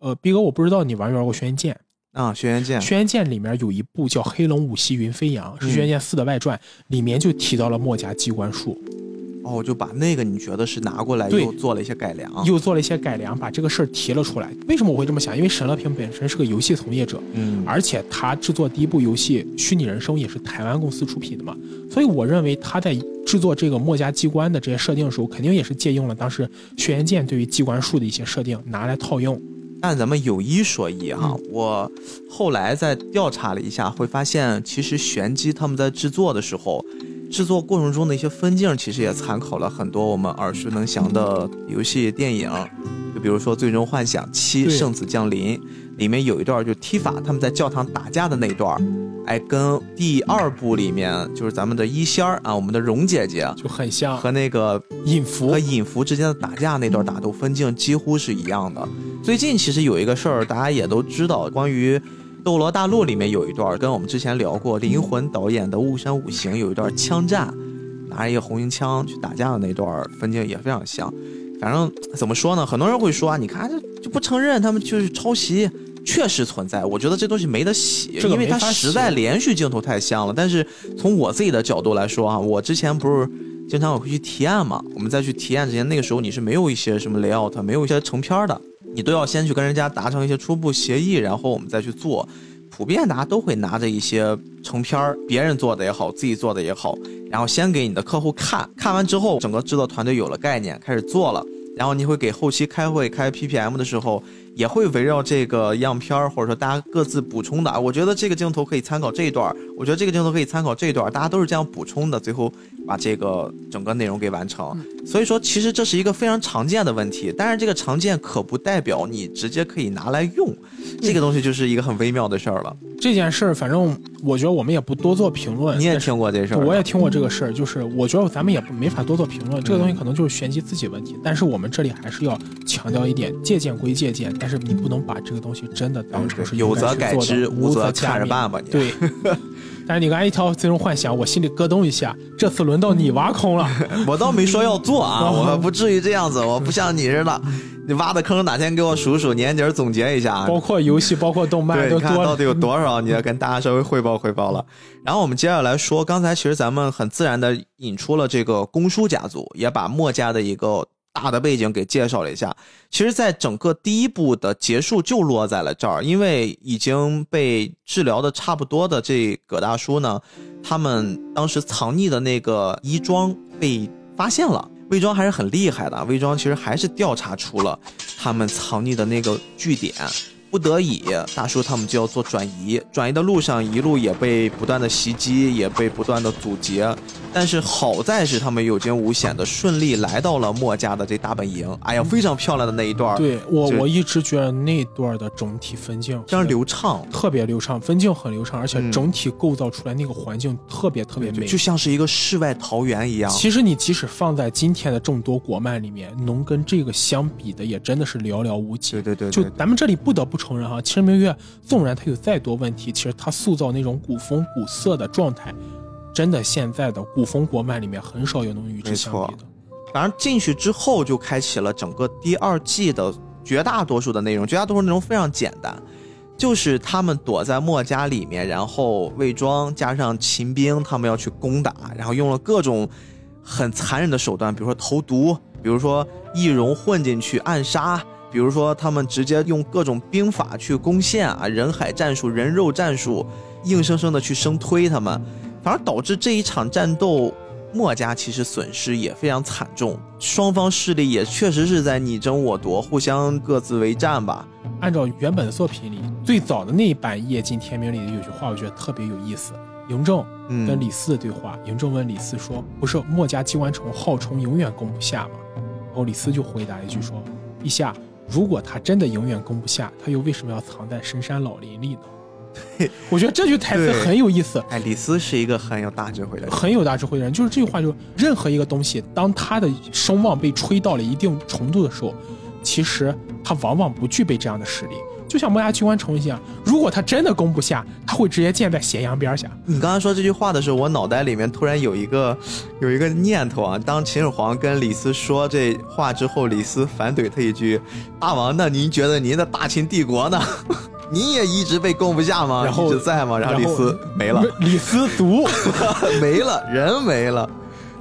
呃，逼哥，我不知道你玩没玩过《轩辕剑》啊，《轩辕剑》《轩辕剑》里面有一部叫《黑龙五息云飞扬》，是《轩辕剑四》的外传，里面就提到了墨家机关术。哦，就把那个你觉得是拿过来又做了一些改良，又做了一些改良，把这个事儿提了出来。为什么我会这么想？因为沈乐平本身是个游戏从业者，嗯，而且他制作第一部游戏《虚拟人生》也是台湾公司出品的嘛，所以我认为他在制作这个墨家机关的这些设定的时候，肯定也是借用了当时《轩辕剑》对于机关术的一些设定，拿来套用。但咱们有一说一哈，我后来在调查了一下，会发现其实玄机他们在制作的时候。制作过程中的一些分镜，其实也参考了很多我们耳熟能详的游戏、电影，就比如说《最终幻想七：圣子降临》里面有一段，就踢法他们在教堂打架的那段，哎，跟第二部里面就是咱们的一仙儿啊，我们的蓉姐姐就很像，和那个隐福和隐福之间的打架那段打斗分镜几乎是一样的。最近其实有一个事儿，大家也都知道，关于。《斗罗大陆》里面有一段跟我们之前聊过，灵魂导演的《雾山五行》有一段枪战，拿着一个红缨枪去打架的那段分镜也非常像。反正怎么说呢，很多人会说啊，你看这就不承认他们就是抄袭，确实存在。我觉得这东西没得洗，因为它实在连续镜头太像了。但是从我自己的角度来说啊，我之前不是经常我会去提案嘛，我们再去提案之前，那个时候你是没有一些什么 layout，没有一些成片的。你都要先去跟人家达成一些初步协议，然后我们再去做。普遍大家都会拿着一些成片儿，别人做的也好，自己做的也好，然后先给你的客户看看完之后，整个制作团队有了概念，开始做了。然后你会给后期开会开 PPM 的时候，也会围绕这个样片儿，或者说大家各自补充的。我觉得这个镜头可以参考这一段儿，我觉得这个镜头可以参考这一段儿，大家都是这样补充的，最后把这个整个内容给完成。所以说，其实这是一个非常常见的问题，但是这个常见可不代表你直接可以拿来用，这个东西就是一个很微妙的事儿了。这件事儿，反正我觉得我们也不多做评论。你也听过这事儿，我也听过这个事儿，就是我觉得咱们也没法多做评论。这个东西可能就是玄机自己问题，但是我们这里还是要强调一点：借鉴归借鉴，但是你不能把这个东西真的当成是有则改之，无则加着办吧。对。(laughs) 但是你刚才一条最终幻想，我心里咯噔一下。这次轮到你挖空了，(laughs) 我倒没说要做啊，(laughs) 我不至于这样子，我不像你似的。你挖的坑哪天给我数数，年底总结一下。包括游戏，(laughs) 包括动漫，对，看到底有多少，你要跟大家稍微汇报汇报了。然后我们接下来说，刚才其实咱们很自然的引出了这个公叔家族，也把墨家的一个。大的背景给介绍了一下，其实，在整个第一部的结束就落在了这儿，因为已经被治疗的差不多的这葛大叔呢，他们当时藏匿的那个衣装被发现了，魏庄还是很厉害的，魏庄其实还是调查出了他们藏匿的那个据点。不得已，大叔他们就要做转移。转移的路上，一路也被不断的袭击，也被不断的阻截。但是好在是他们有惊无险的顺利来到了墨家的这大本营。哎呀，非常漂亮的那一段。对我，我一直觉得那段的整体分镜非常流畅，特别流畅，分镜很流畅，而且整体构造出来那个环境特别特别美，就像是一个世外桃源一样。其实你即使放在今天的众多国漫里面，能跟这个相比的也真的是寥寥无几。对对对，就咱们这里不得不。承认哈，《秦时明月》纵然它有再多问题，其实它塑造那种古风古色的状态，真的现在的古风国漫里面很少有能与之相比的。反正进去之后就开启了整个第二季的绝大多数的内容，绝大多数内容非常简单，就是他们躲在墨家里面，然后魏庄加上秦兵他们要去攻打，然后用了各种很残忍的手段，比如说投毒，比如说易容混进去暗杀。比如说，他们直接用各种兵法去攻陷啊，人海战术、人肉战术，硬生生的去生推他们，反而导致这一场战斗，墨家其实损失也非常惨重，双方势力也确实是在你争我夺，互相各自为战吧。按照原本的作品里最早的那一版《夜尽天明》里的有句话，我觉得特别有意思，嬴政嗯跟李斯的对话，嬴政问李斯说：“不是墨家机关虫号称永远攻不下吗？”然后李斯就回答一句说：“陛下，如果他真的永远攻不下，他又为什么要藏在深山老林里呢？”我觉得这句台词很有意思，哎，李斯是一个很有大智慧的人。很有大智慧的人。就是这句话，就任何一个东西，当他的声望被吹到了一定程度的时候，其实他往往不具备这样的实力。就像磨牙机关虫一样，如果他真的攻不下，他会直接建在咸阳边下。你刚刚说这句话的时候，我脑袋里面突然有一个 (laughs) 有一个念头啊。当秦始皇跟李斯说这话之后，李斯反怼他一句：“大王，那您觉得您的大秦帝国呢？(laughs) 您也一直被攻不下吗？然后一直在吗？”然后李斯没了，李斯卒，(laughs) 没了，人没了。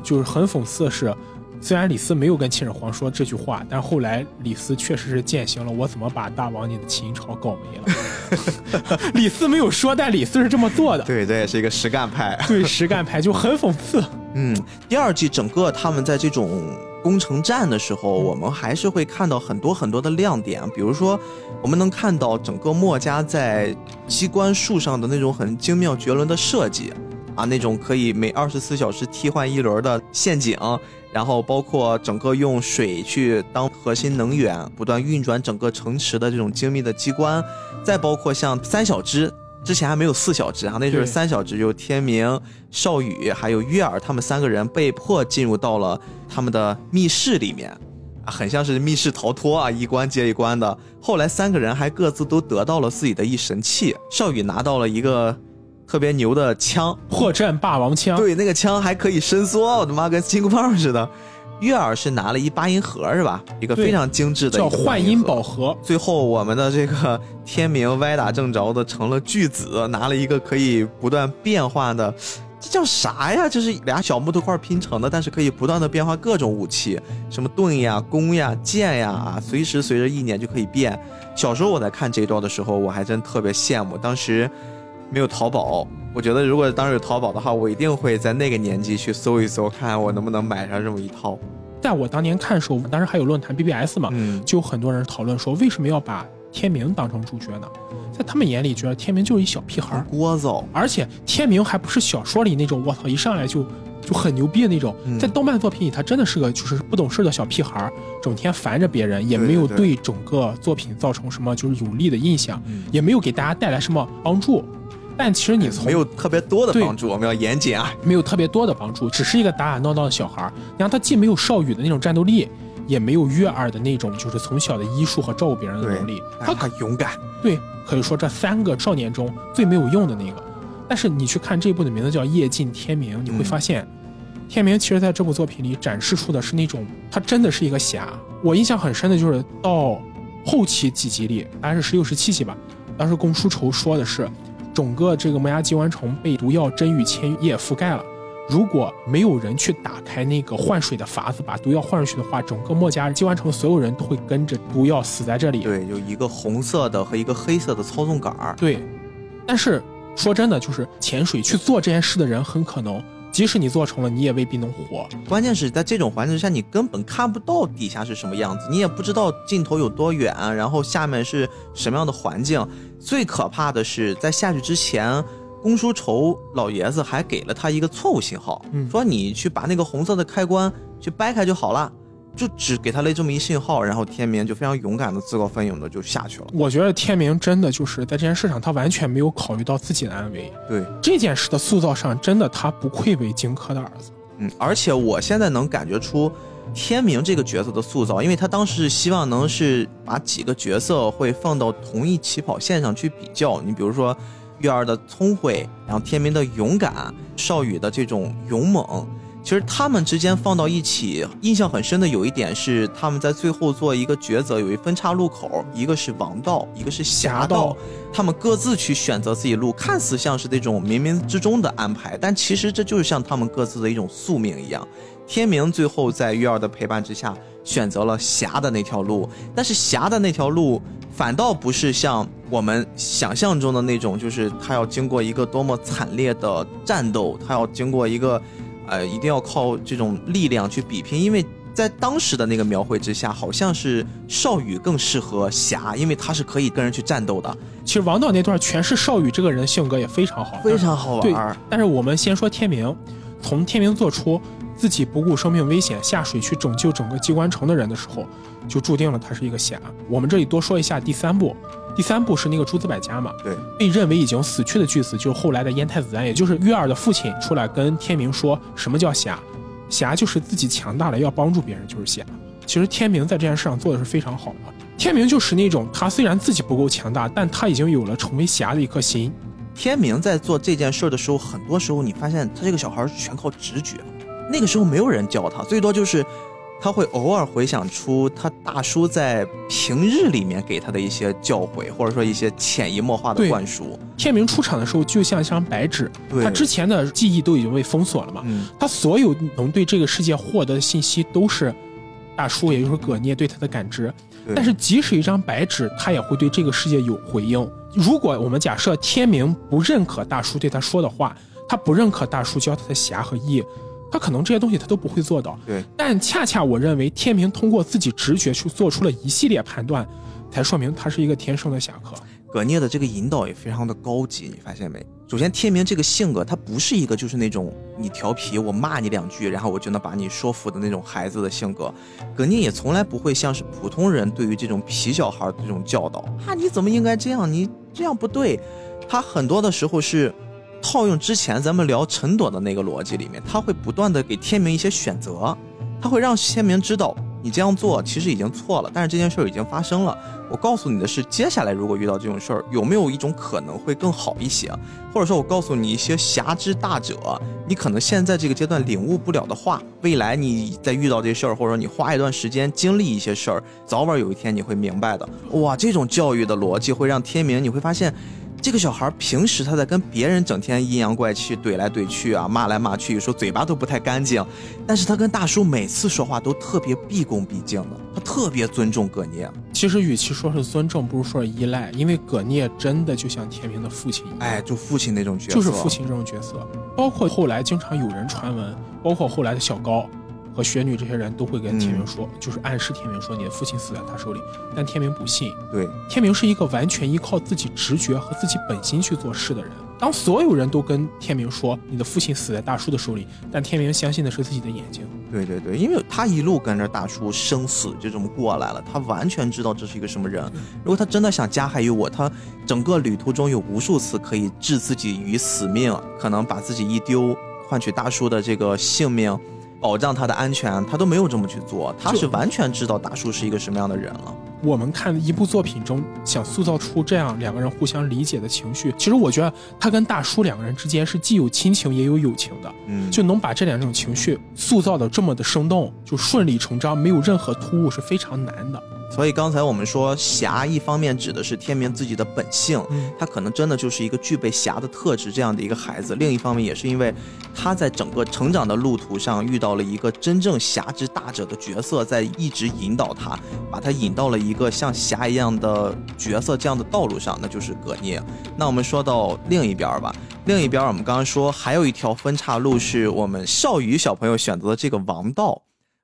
就是很讽刺的是，虽然李斯没有跟秦始皇说这句话，但后来李斯确实是践行了我怎么把大王你的秦朝搞没了。(laughs) 李斯没有说，但李斯是这么做的。对，这也是一个实干派。对，实干派就很讽刺。嗯，第二季整个他们在这种攻城战的时候，我们还是会看到很多很多的亮点，比如说，我们能看到整个墨家在机关术上的那种很精妙绝伦的设计啊，那种可以每二十四小时替换一轮的陷阱，然后包括整个用水去当核心能源，不断运转整个城池的这种精密的机关，再包括像三小只。之前还没有四小只啊，那就是三小只，就是天明、少羽还有月儿，他们三个人被迫进入到了他们的密室里面，啊，很像是密室逃脱啊，一关接一关的。后来三个人还各自都得到了自己的一神器，少羽拿到了一个特别牛的枪，破绽霸王枪，对，那个枪还可以伸缩，我的妈，跟金箍棒似的。月儿是拿了一八音盒是吧？一个非常精致的叫幻音宝盒。最后，我们的这个天明歪打正着的成了巨子，拿了一个可以不断变化的，这叫啥呀？就是俩小木头块拼成的，但是可以不断的变化各种武器，什么盾呀、弓呀、剑呀，啊随时随着意念就可以变。小时候我在看这一段的时候，我还真特别羡慕，当时没有淘宝。我觉得如果当时有淘宝的话，我一定会在那个年纪去搜一搜，看我能不能买上这么一套。在我当年看的时候，我们当时还有论坛 BBS 嘛，嗯，就有很多人讨论说，为什么要把天明当成主角呢？在他们眼里，觉得天明就是一小屁孩儿，聒噪。而且天明还不是小说里那种我操一上来就就很牛逼的那种，嗯在动漫作品里，他真的是个就是不懂事的小屁孩儿，整天烦着别人，也没有对整个作品造成什么就是有利的印象，嗯也没有给大家带来什么帮助。但其实你从没有特别多的帮助，我们要严谨啊。没有特别多的帮助，只是一个打打闹闹的小孩儿。你看他既没有少羽的那种战斗力，也没有月儿的那种就是从小的医术和照顾别人的能力。他很勇敢，对可以说这三个少年中最没有用的那个。但是你去看这部的名字叫《夜尽天明》，你会发现，天明其实在这部作品里展示出的是那种他真的是一个侠。我印象很深的就是到后期几集里，大概是十六、十七集吧，当时公叔仇说的是，整个这个墨家机关城被毒药真与千叶覆盖了。如果没有人去打开那个换水的阀子，把毒药换出去的话，整个墨家机关城所有人都会跟着毒药死在这里。对，有一个红色的和一个黑色的操纵杆儿。对，但是说真的，就是潜水去做这件事的人，很可能即使你做成了，你也未必能活。关键是在这种环境下，你根本看不到底下是什么样子，你也不知道尽头有多远，然后下面是什么样的环境。最可怕的是，在下去之前，公叔仇老爷子还给了他一个错误信号，嗯说你去把那个红色的开关去掰开就好了，就只给他了这么一信号，然后天明就非常勇敢的自告奋勇的就下去了。我觉得天明真的就是在这件事上，他完全没有考虑到自己的安危。对，这件事的塑造上，真的他不愧为荆轲的儿子。嗯，而且我现在能感觉出天明这个角色的塑造，因为他当时是希望能是把几个角色会放到同一起跑线上去比较。你比如说月儿的聪慧，然后天明的勇敢，少羽的这种勇猛。其实他们之间放到一起，印象很深的有一点是他们在最后做一个抉择，有一分岔路口，一个是王道，一个是侠侠道道，他们各自去选择自己路，看似像是这种冥冥之中的安排，但其实这就是像他们各自的一种宿命一样。天明最后在月儿的陪伴之下，选择了侠的那条路，但是侠的那条路反倒不是像我们想象中的那种，就是他要经过一个多么惨烈的战斗，他要经过一个，呃，一定要靠这种力量去比拼，因为在当时的那个描绘之下，好像是少羽更适合侠，因为他是可以跟人去战斗的，其实王导那段诠释少羽这个人性格也非常好，非常好对玩。。但是我们先说天明，从天明做出自己不顾生命危险下水去拯救整个机关城的人的时候，就注定了他是一个侠。我们这里多说一下第三部，第三部是那个诸子百家嘛，对，被认为已经死去的巨子，就是后来的燕太子丹，也就是月儿的父亲出来跟天明说什么叫侠，侠就是自己强大了要帮助别人就是侠。其实天明在这件事上做的是非常好的。天明就是那种他虽然自己不够强大，但他已经有了成为侠的一颗心。天明在做这件事儿的时候，很多时候你发现他这个小孩儿全靠直觉，那个时候没有人教他，最多就是他会偶尔回想出他大叔在平日里面给他的一些教诲，或者说一些潜移默化的灌输。天明出场的时候就像一张白纸，他之前的记忆都已经被封锁了嘛，嗯，他所有能对这个世界获得的信息都是大叔，也就是葛聂对他的感知。但是即使一张白纸，他也会对这个世界有回应。如果我们假设天明不认可大叔对他说的话，他不认可大叔教他的侠和义，他可能这些东西他都不会做到。对，但恰恰我认为天明通过自己直觉去做出了一系列判断，才说明他是一个天生的侠客。葛聂的这个引导也非常的高级，你发现没？首先，天明这个性格，他不是一个就是那种你调皮，我骂你两句，然后我就能把你说服的那种孩子的性格。葛聂也从来不会像是普通人对于这种皮小孩的这种教导啊，你怎么应该这样？你这样不对。他很多的时候是套用之前咱们聊陈朵的那个逻辑里面，他会不断的给天明一些选择，他会让天明知道你这样做其实已经错了，但是这件事儿已经发生了。我告诉你的是，接下来如果遇到这种事儿，有没有一种可能会更好一些？或者说，我告诉你一些侠之大者，你可能现在这个阶段领悟不了的话，未来你再遇到这事儿，或者说你花一段时间经历一些事儿，早晚有一天你会明白的。哇，这种教育的逻辑会让天明，你会发现。这个小孩平时他在跟别人整天阴阳怪气、怼来怼去啊，骂来骂去，有时候嘴巴都不太干净。但是他跟大叔每次说话都特别毕恭毕敬的，他特别尊重葛聂。其实与其说是尊重，不如说是依赖，因为葛聂真的就像天明的父亲一样，哎，就父亲那种角色，就是父。亲这种角色。包括后来经常有人传闻，包括后来的小高和雪女这些人都会跟天明说，就是暗示天明说你的父亲死在他手里，但天明不信。对，天明是一个完全依靠自己直觉和自己本心去做事的人。当所有人都跟天明说你的父亲死在大叔的手里，但天明相信的是自己的眼睛。对对对，因为他一路跟着大叔生死就这么过来了，他完全知道这是一个什么人。如果他真的想加害于我，他整个旅途中有无数次可以置自己于死命，可能把自己一丢，换取大叔的这个性命，保障他的安全，他都没有这么去做。他是完全知道大叔是一个什么样的人了。我们看一部作品中想塑造出这样两个人互相理解的情绪，其实我觉得他跟大叔两个人之间是既有亲情也有友情的，嗯，就能把这两种情绪塑造的这么的生动，就顺理成章，没有任何突兀是非常难的。所以刚才我们说侠，一方面指的是天明自己的本性，嗯他可能真的就是一个具备侠的特质这样的一个孩子；另一方面，也是因为他在整个成长的路途上遇到了一个真正侠之大者的角色，在一直引导他，把他引到了一个像侠一样的角色这样的道路上，那就是葛聂。那我们说到另一边儿吧，另一边儿我们刚刚说还有一条分岔路是我们少宇小朋友选择的这个王道。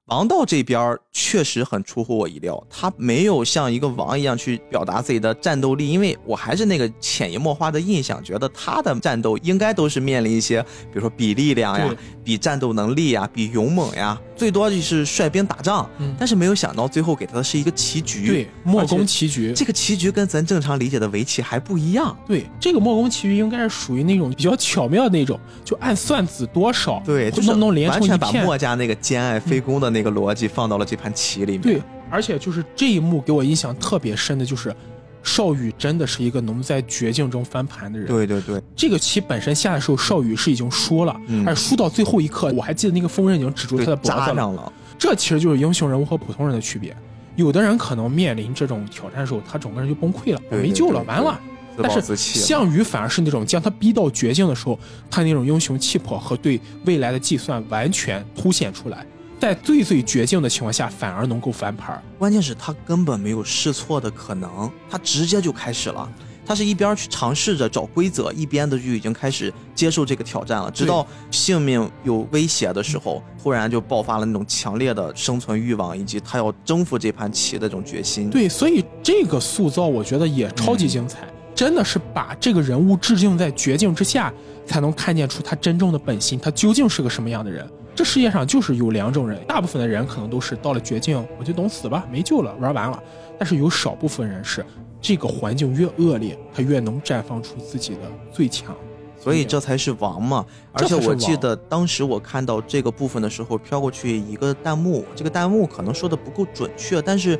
王道这边儿确实很出乎我意料，他没有像一个王一样去表达自己的战斗力，因为我还是那个潜移默化的印象，觉得他的战斗应该都是面临一些，比如说比力量呀、比战斗能力呀、比勇猛呀，最多就是率兵打仗。嗯但是没有想到最后给他的是一个棋局，对，莫而且攻棋局。这个棋局跟咱正常理解的围棋还不一样。对，这个莫攻棋局应该是属于那种比较巧妙的那种，就按算子多少，对，就是完成一片。全把墨家那个兼爱非攻的那个逻辑放到了这盘棋里面。对，而且就是这一幕给我印象特别深的就是，少宇真的是一个能在绝境中翻盘的人。对对对，这个棋本身下的时候，少宇是已经输了，嗯而输到最后一刻，我还记得那个风刃已经止住他的脖子了。上了。这其实就是英雄人物和普通人的区别。有的人可能面临这种挑战的时候，他整个人就崩溃了，没救了，完了。但是。项羽反而是那种将他逼到绝境的时候，他那种英雄气魄和对未来的计算完全凸显出来，在最最绝境的情况下，反而能够翻盘儿。关键是他根本没有试错的可能，他直接就开始了。他是一边去尝试着找规则，一边的就已经开始接受这个挑战了。直到性命有威胁的时候，忽然就爆发了那种强烈的生存欲望，以及他要征服这盘棋的这种决心。对，所以这个塑造我觉得也超级精彩，真的是把这个人物置境在绝境之下，才能看见出他真正的本心，他究竟是个什么样的人。这世界上就是有两种人，大部分的人可能都是到了绝境，我就等死吧，没救了，玩完了。但是有少部分人是，这个环境越恶劣，他越能绽放出自己的最强。所以这才是王嘛！而且我记得当时我看到这个部分的时候，飘过去一个弹幕，这个弹幕可能说的不够准确，但是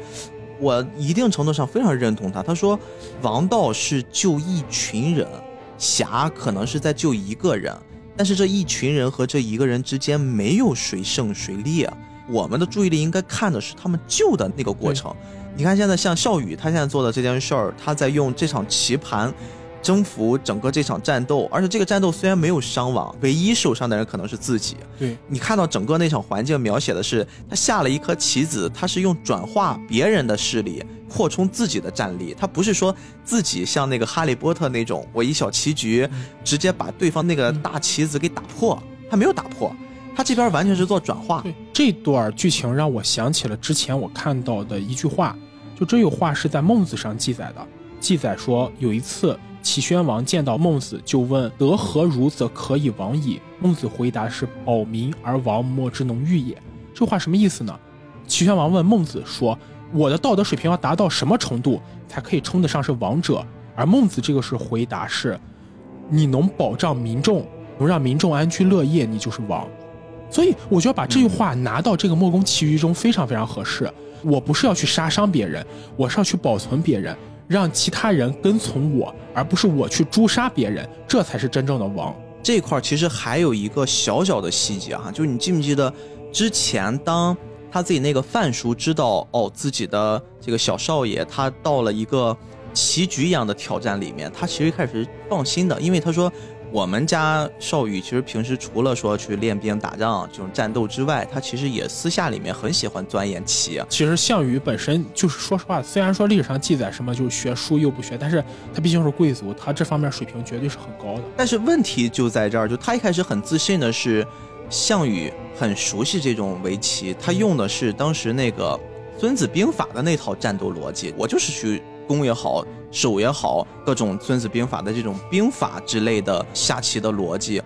我一定程度上非常认同他。他说，王道是救一群人，侠可能是在救一个人。但是这一群人和这一个人之间没有谁胜谁劣，我们的注意力应该看的是他们救的那个过程。你看现在像笑宇，他现在做的这件事儿，他在用这场棋盘。征服整个这场战斗，而且这个战斗虽然没有伤亡，唯一受伤的人可能是自己。对你看到整个那场环境描写的是，他下了一颗棋子，他是用转化别人的势力扩充自己的战力，他不是说自己像那个哈利波特那种，我一小棋局直接把对方那个大棋子给打破，他没有打破，他这边完全是做转化。对这段剧情让我想起了之前我看到的一句话，就这有话是在孟子上记载的，记载说有一次。齐宣王见到孟子，就问：“得何如，则可以亡矣？”孟子回答是：“保民而亡，莫之能御也。”这话什么意思呢？齐宣王问孟子说：“我的道德水平要达到什么程度，才可以称得上是王者？”而孟子这个是回答是：“你能保障民众，能让民众安居乐业，你就是王。”所以我觉得把这句话拿到这个墨攻其余中非常非常合适。我不是要去杀伤别人，我是要去保存别人。让其他人跟从我，而不是我去诛杀别人，这才是真正的王。这块其实还有一个小小的细节哈，就你记不记得之前当他自己那个范叔知道哦自己的这个小少爷他到了一个棋局一样的挑战里面，他其实一开始放心的，因为他说。我们家少羽其实平时除了说去练兵打仗这种战斗之外，他其实也私下里面很喜欢钻研棋。其实项羽本身就是说实话，虽然说历史上记载什么就是学书又不学，但是他毕竟是贵族，他这方面水平绝对是很高的。但是问题就在这儿，就他一开始很自信的是，项羽很熟悉这种围棋，他用的是当时那个《孙子兵法》的那套战斗逻辑，我就是去。攻也好，守也好，各种《孙子兵法》的这种兵法之类的下棋的逻辑，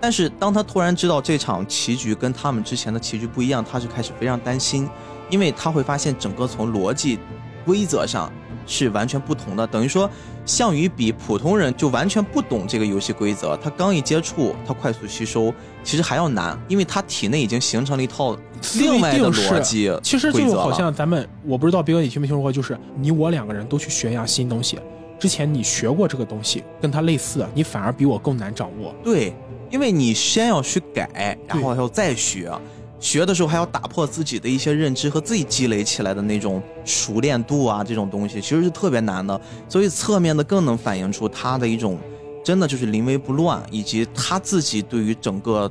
但是当他突然知道这场棋局跟他们之前的棋局不一样，他就开始非常担心，因为他会发现整个从逻辑、规则上是完全不同的，等于说项羽比普通人就完全不懂这个游戏规则，他刚一接触，他快速吸收，其实还要难，因为他体内已经形成了一套。另外的逻辑，其实就好像咱们，我不知道斌哥你听没听说过，就是你我两个人都去学一样新东西，之前你学过这个东西，跟它类似，你反而比我更难掌握。对，因为你先要去改，然后要再学，学的时候还要打破自己的一些认知和自己积累起来的那种熟练度啊，这种东西其实是特别难的。所以侧面的更能反映出他的一种真的就是临危不乱，以及他自己对于整个。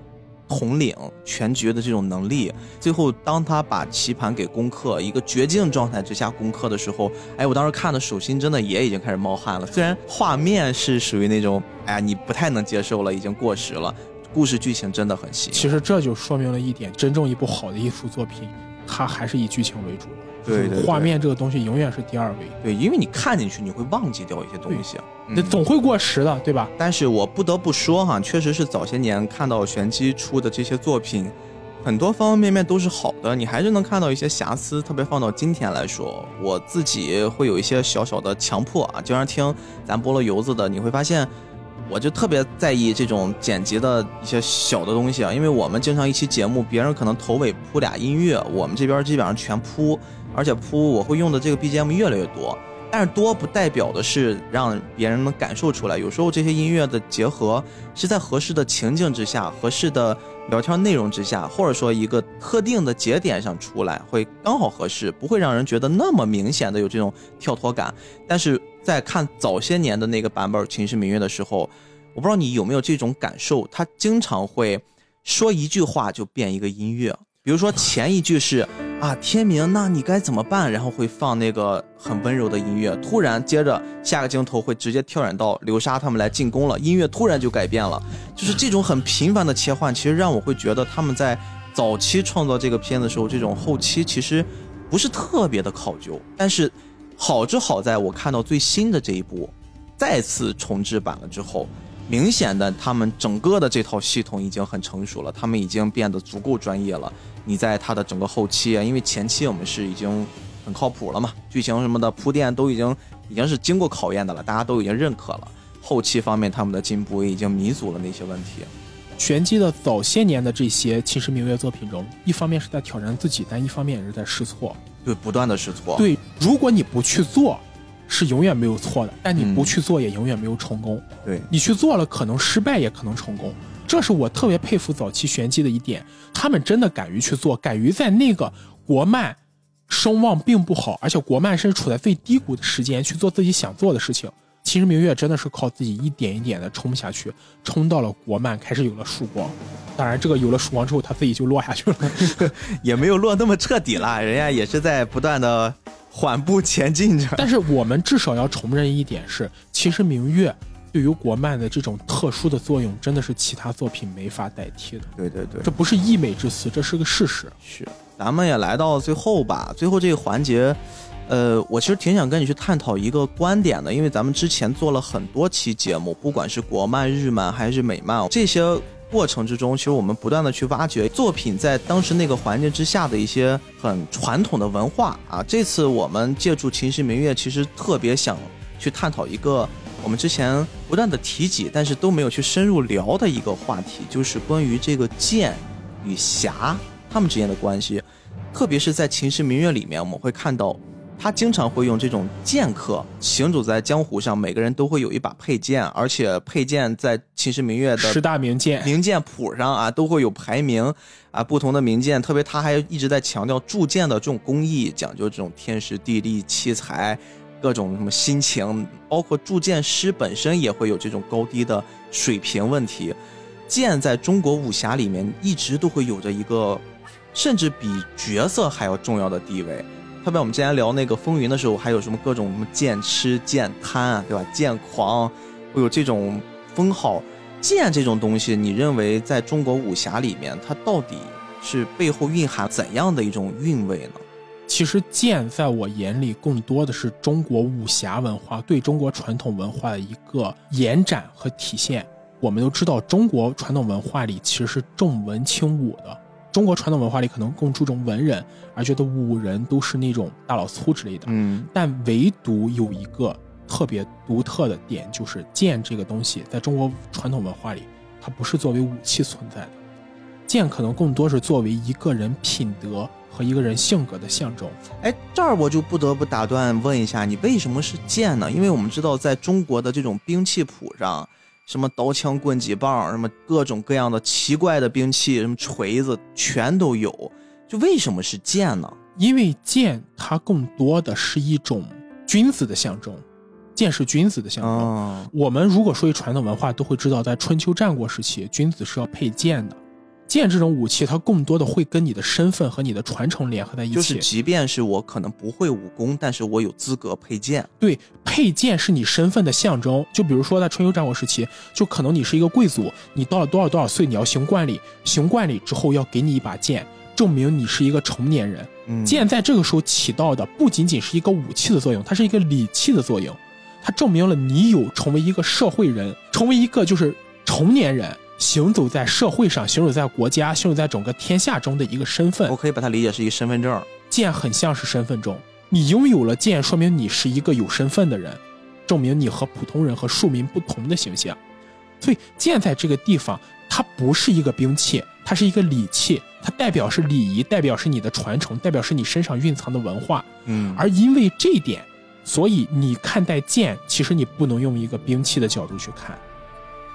统领全局的这种能力，最后当他把棋盘给攻克，一个绝境状态之下攻克的时候，哎，我当时看的手心真的也已经开始冒汗了。虽然画面是属于那种，哎，你不太能接受了，已经过时了，故事剧情真的很细。其实这就说明了一点，真正一部好的艺术作品，它还是以剧情为主的。对对，画面这个东西永远是第二位。对，因为你看进去，你会忘记掉一些东西，那总会过时的，对吧？但是我不得不说哈，确实是早些年看到玄机出的这些作品，很多方方面面都是好的，你还是能看到一些瑕疵。特别放到今天来说，我自己会有一些小小的强迫啊。经常听咱菠萝油子的，你会发现，我就特别在意这种剪辑的一些小的东西啊。因为我们经常一期节目，别人可能头尾铺俩音乐，我们这边基本上全铺。而且铺我会用的这个 BGM 越来越多，但是多不代表的是让别人能感受出来。有时候这些音乐的结合是在合适的情境之下、合适的聊天内容之下，或者说一个特定的节点上出来，会刚好合适，不会让人觉得那么明显的有这种跳脱感。但是在看早些年的那个版本《秦时明月》的时候，我不知道你有没有这种感受，他经常会说一句话就变一个音乐。比如说前一句是啊天明，那你该怎么办？然后会放那个很温柔的音乐，突然接着下个镜头会直接跳转到流沙他们来进攻了，音乐突然就改变了，就是这种很频繁的切换，其实让我会觉得他们在早期创造这个片的时候，这种后期其实不是特别的考究，但是好之好在我看到最新的这一部再次重制版了之后。明显的，他们整个的这套系统已经很成熟了，他们已经变得足够专业了。你在它的整个后期啊，因为前期我们是已经很靠谱了嘛，剧情什么的铺垫都已经已经是经过考验的了，大家都已经认可了。后期方面，他们的进步已经弥足了那些问题。玄机的早些年的这些秦时明月作品中，一方面是在挑战自己，但一方面也是在试错，对，不断的试错。对，如果你不去做。是永远没有错的，但你不去做也永远没有成功。对你去做了，可能失败也可能成功。这是我特别佩服早期玄机的一点，他们真的敢于去做，敢于在那个国漫声望并不好，而且国漫甚至处在最低谷的时间去做自己想做的事情。其实明月真的是靠自己一点一点的冲下去，冲到了国漫开始有了曙光。当然，这个有了曙光之后，他自己就落下去了，(laughs) 也没有落那么彻底了，人家也是在不断的。缓步前进着，但是我们至少要承认一点是，其实明月对于国漫的这种特殊的作用，真的是其他作品没法代替的。对对对，这不是溢美之词，这是个事实。是，咱们也来到最后吧，最后这个环节，呃，我其实挺想跟你去探讨一个观点的，因为咱们之前做了很多期节目，不管是国漫、日漫还是美漫，这些。过程之中，其实我们不断的去挖掘作品在当时那个环境之下的一些很传统的文化啊。这次我们借助《秦时明月》，其实特别想去探讨一个我们之前不断的提及，但是都没有去深入聊的一个话题，就是关于这个剑与侠他们之间的关系。特别是在《秦时明月》里面，我们会看到。他经常会用这种剑客行走在江湖上，每个人都会有一把佩剑，而且佩剑在秦时明月的十大名剑名剑谱上啊都会有排名啊，不同的名剑，特别他还一直在强调铸剑的这种工艺，讲究这种天时地利器材，各种什么心情，包括铸剑师本身也会有这种高低的水平问题。剑在中国武侠里面一直都会有着一个，甚至比角色还要重要的地位。特别我们之前聊那个风云的时候，还有什么各种什么剑痴、剑贪，对吧？剑狂，会有这种封号。剑这种东西，你认为在中国武侠里面，它到底是背后蕴含怎样的一种韵味呢？其实剑在我眼里，更多的是中国武侠文化对中国传统文化的一个延展和体现。我们都知道，中国传统文化里其实是重文轻武的。中国传统文化里可能更注重文人，而觉得武人都是那种大老粗之类的。嗯，但唯独有一个特别独特的点，就是剑这个东西，在中国传统文化里，它不是作为武器存在的，剑可能更多是作为一个人品德和一个人性格的象征。哎，这儿我就不得不打断问一下，你为什么是剑呢？因为我们知道，在中国的这种兵器谱上。什么刀枪棍戟棒，什么各种各样的奇怪的兵器，什么锤子全都有。就为什么是剑呢？因为剑它更多的是一种君子的象征，剑是君子的象征。我们如果说一传统文化，都会知道，在春秋战国时期，君子是要佩剑的。剑这种武器，它更多的会跟你的身份和你的传承联合在一起。就是，即便是我可能不会武功，但是我有资格佩剑。对，佩剑是你身份的象征。就比如说在春秋战国时期，就可能你是一个贵族，你到了多少多少岁，你要行冠礼，行冠礼之后要给你一把剑，证明你是一个成年人。剑在这个时候起到的不仅仅是一个武器的作用，它是一个礼器的作用，它证明了你有成为一个社会人，成为一个就是成年人。行走在社会上，行走在国家，行走在整个天下中的一个身份，我可以把它理解是一个身份证。剑很像是身份证，你拥有了剑，说明你是一个有身份的人，证明你和普通人和庶民不同的形象。所以剑在这个地方，它不是一个兵器，它是一个礼器，它代表是礼仪，代表是你的传承，代表是你身上蕴藏的文化。嗯，而因为这一点，所以你看待剑，其实你不能用一个兵器的角度去看。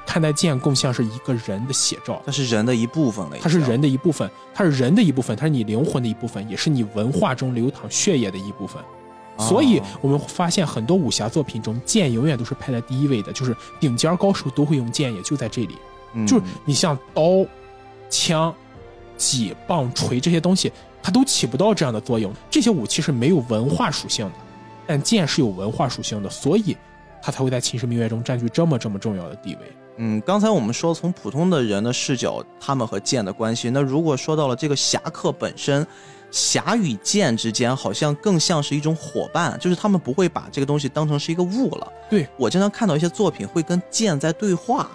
看待剑更像是一个人的写照，它是人的一部分了。它是人的一部分，它是人的一部分，它是你灵魂的一部分，也是你文化中流淌血液的一部分。所以，我们发现很多武侠作品中，剑永远都是排在第一位的，就是顶尖高手都会用剑，也就在这里。就是你像刀、枪、戟、棒、锤这些东西，它都起不到这样的作用。这些武器是没有文化属性的，但剑是有文化属性的，所以它才会在秦时明月中占据这么这么重要的地位。嗯，刚才我们说从普通的人的视角，他们和剑的关系，那如果说到了这个侠客本身，侠与剑之间好像更像是一种伙伴，就是他们不会把这个东西当成是一个物了。对我经常看到一些作品会跟剑在对话，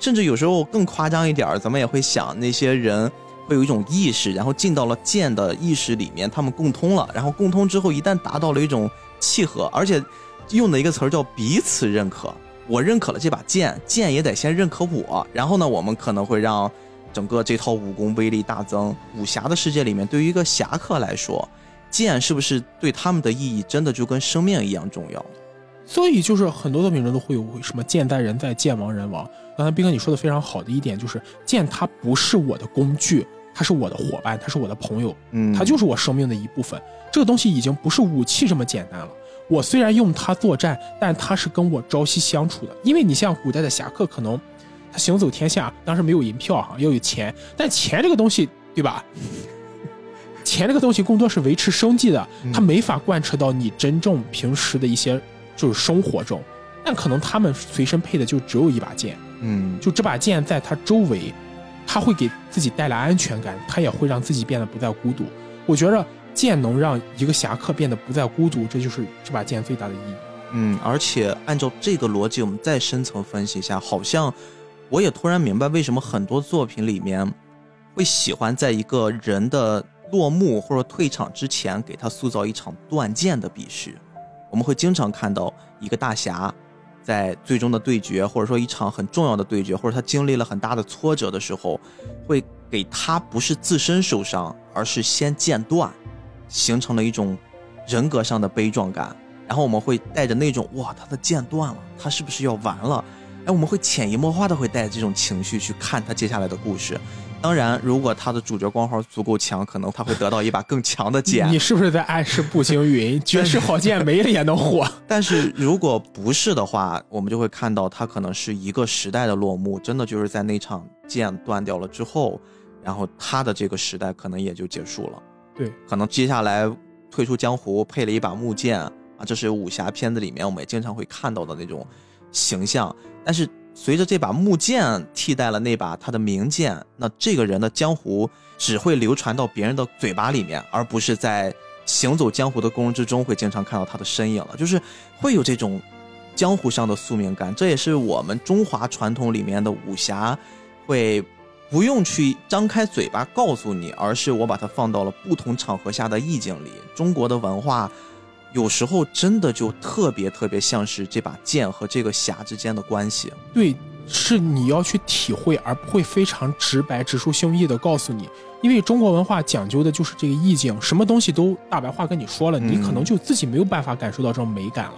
甚至有时候更夸张一点儿，咱们也会想那些人会有一种意识，然后进到了剑的意识里面，他们共通了，然后共通之后，一旦达到了一种契合，而且用的一个词儿叫彼此认可。我认可了这把剑，剑也得先认可我。然后呢，我们可能会让整个这套武功威力大增。武侠的世界里面，对于一个侠客来说，剑是不是对他们的意义真的就跟生命一样重要？所以就是很多作品中都会有什么剑在人在，剑亡人亡。刚才斌哥你说的非常好的一点就是，剑它不是我的工具，它是我的伙伴，它是我的朋友，嗯，它就是我生命的一部分。这个东西已经不是武器这么简单了。我虽然用它作战，但它是跟我朝夕相处的。因为你像古代的侠客，可能他行走天下，当时没有银票哈，要有钱。但钱这个东西，对吧？(laughs) 钱这个东西更多是维持生计的，它没法贯彻到你真正平时的一些就是生活中。但可能他们随身配的就只有一把剑，嗯，就这把剑在他周围，他会给自己带来安全感，他也会让自己变得不再孤独。我觉着。剑能让一个侠客变得不再孤独，这就是这把剑最大的意义。嗯，而且按照这个逻辑，我们再深层分析一下，好像我也突然明白为什么很多作品里面会喜欢在一个人的落幕或者退场之前，给他塑造一场断剑的比试。我们会经常看到一个大侠在最终的对决，或者说一场很重要的对决，或者他经历了很大的挫折的时候，会给他不是自身受伤，而是先剑断。形成了一种人格上的悲壮感，然后我们会带着那种哇，他的剑断了，他是不是要完了？哎，我们会潜移默化的会带着这种情绪去看他接下来的故事。当然，如果他的主角光环足够强，可能他会得到一把更强的剑。你是不是在暗示步行云绝世好剑没了也能火？但是如果不是的话，我们就会看到他可能是一个时代的落幕，真的就是在那场剑断掉了之后，然后他的这个时代可能也就结束了。对，可能接下来退出江湖，配了一把木剑啊，这是武侠片子里面我们也经常会看到的那种形象。但是随着这把木剑替代了那把他的名剑，那这个人的江湖只会流传到别人的嘴巴里面，而不是在行走江湖的过程之中会经常看到他的身影了。就是会有这种江湖上的宿命感，这也是我们中华传统里面的武侠会。不用去张开嘴巴告诉你，而是我把它放到了不同场合下的意境里。中国的文化，有时候真的就特别特别像是这把剑和这个侠之间的关系。对，是你要去体会，而不会非常直白、直抒胸臆的告诉你。因为中国文化讲究的就是这个意境，什么东西都大白话跟你说了，你可能就自己没有办法感受到这种美感了。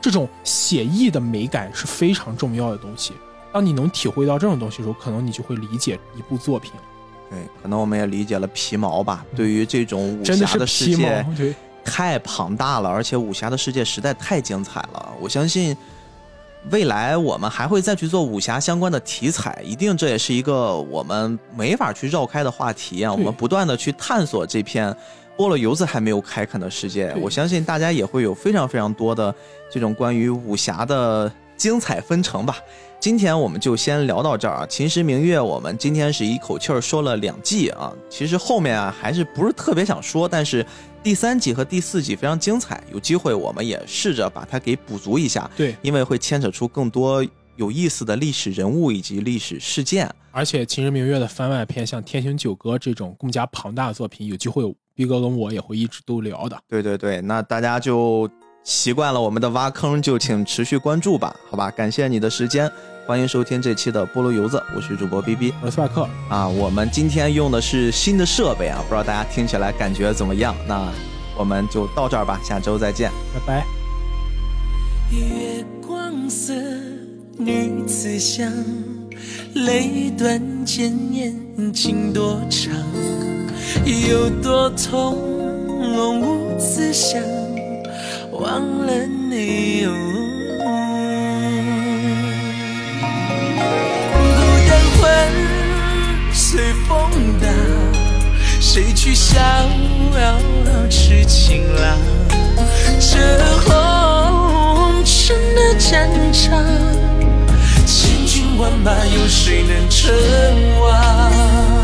这种写意的美感是非常重要的东西。当你能体会到这种东西的时候，可能你就会理解一部作品。对，可能我们也理解了皮毛吧。对于这种武侠的世界，对，太庞大了，而且武侠的世界实在太精彩了。我相信未来我们还会再去做武侠相关的题材，一定这也是一个我们没法去绕开的话题啊。我们不断的去探索这片菠萝油子还没有开垦的世界，我相信大家也会有非常非常多的这种关于武侠的精彩纷呈吧。今天我们就先聊到这儿啊！秦时明月，我们今天是一口气儿说了两季啊。其实后面啊还是不是特别想说，但是第三季和第四季非常精彩，有机会我们也试着把它给补足一下。对，因为会牵扯出更多有意思的历史人物以及历史事件。而且秦时明月的番外篇，像《天行九歌》这种更加庞大的作品，有机会逼哥跟我也会一直都聊的。对对对，那大家就习惯了我们的挖坑，就请持续关注吧，好吧？感谢你的时间。欢迎收听这期的菠萝油子，我是主播 B B，我是麦克啊。我们今天用的是新的设备啊，不知道大家听起来感觉怎么样？那我们就到这儿吧，下周再见，拜拜。月光色，女子香，泪断剑眼情多长，有多痛无此想，忘了你。孤单魂随风荡谁去笑痴情郎这红尘的战场千军万马有谁能称王？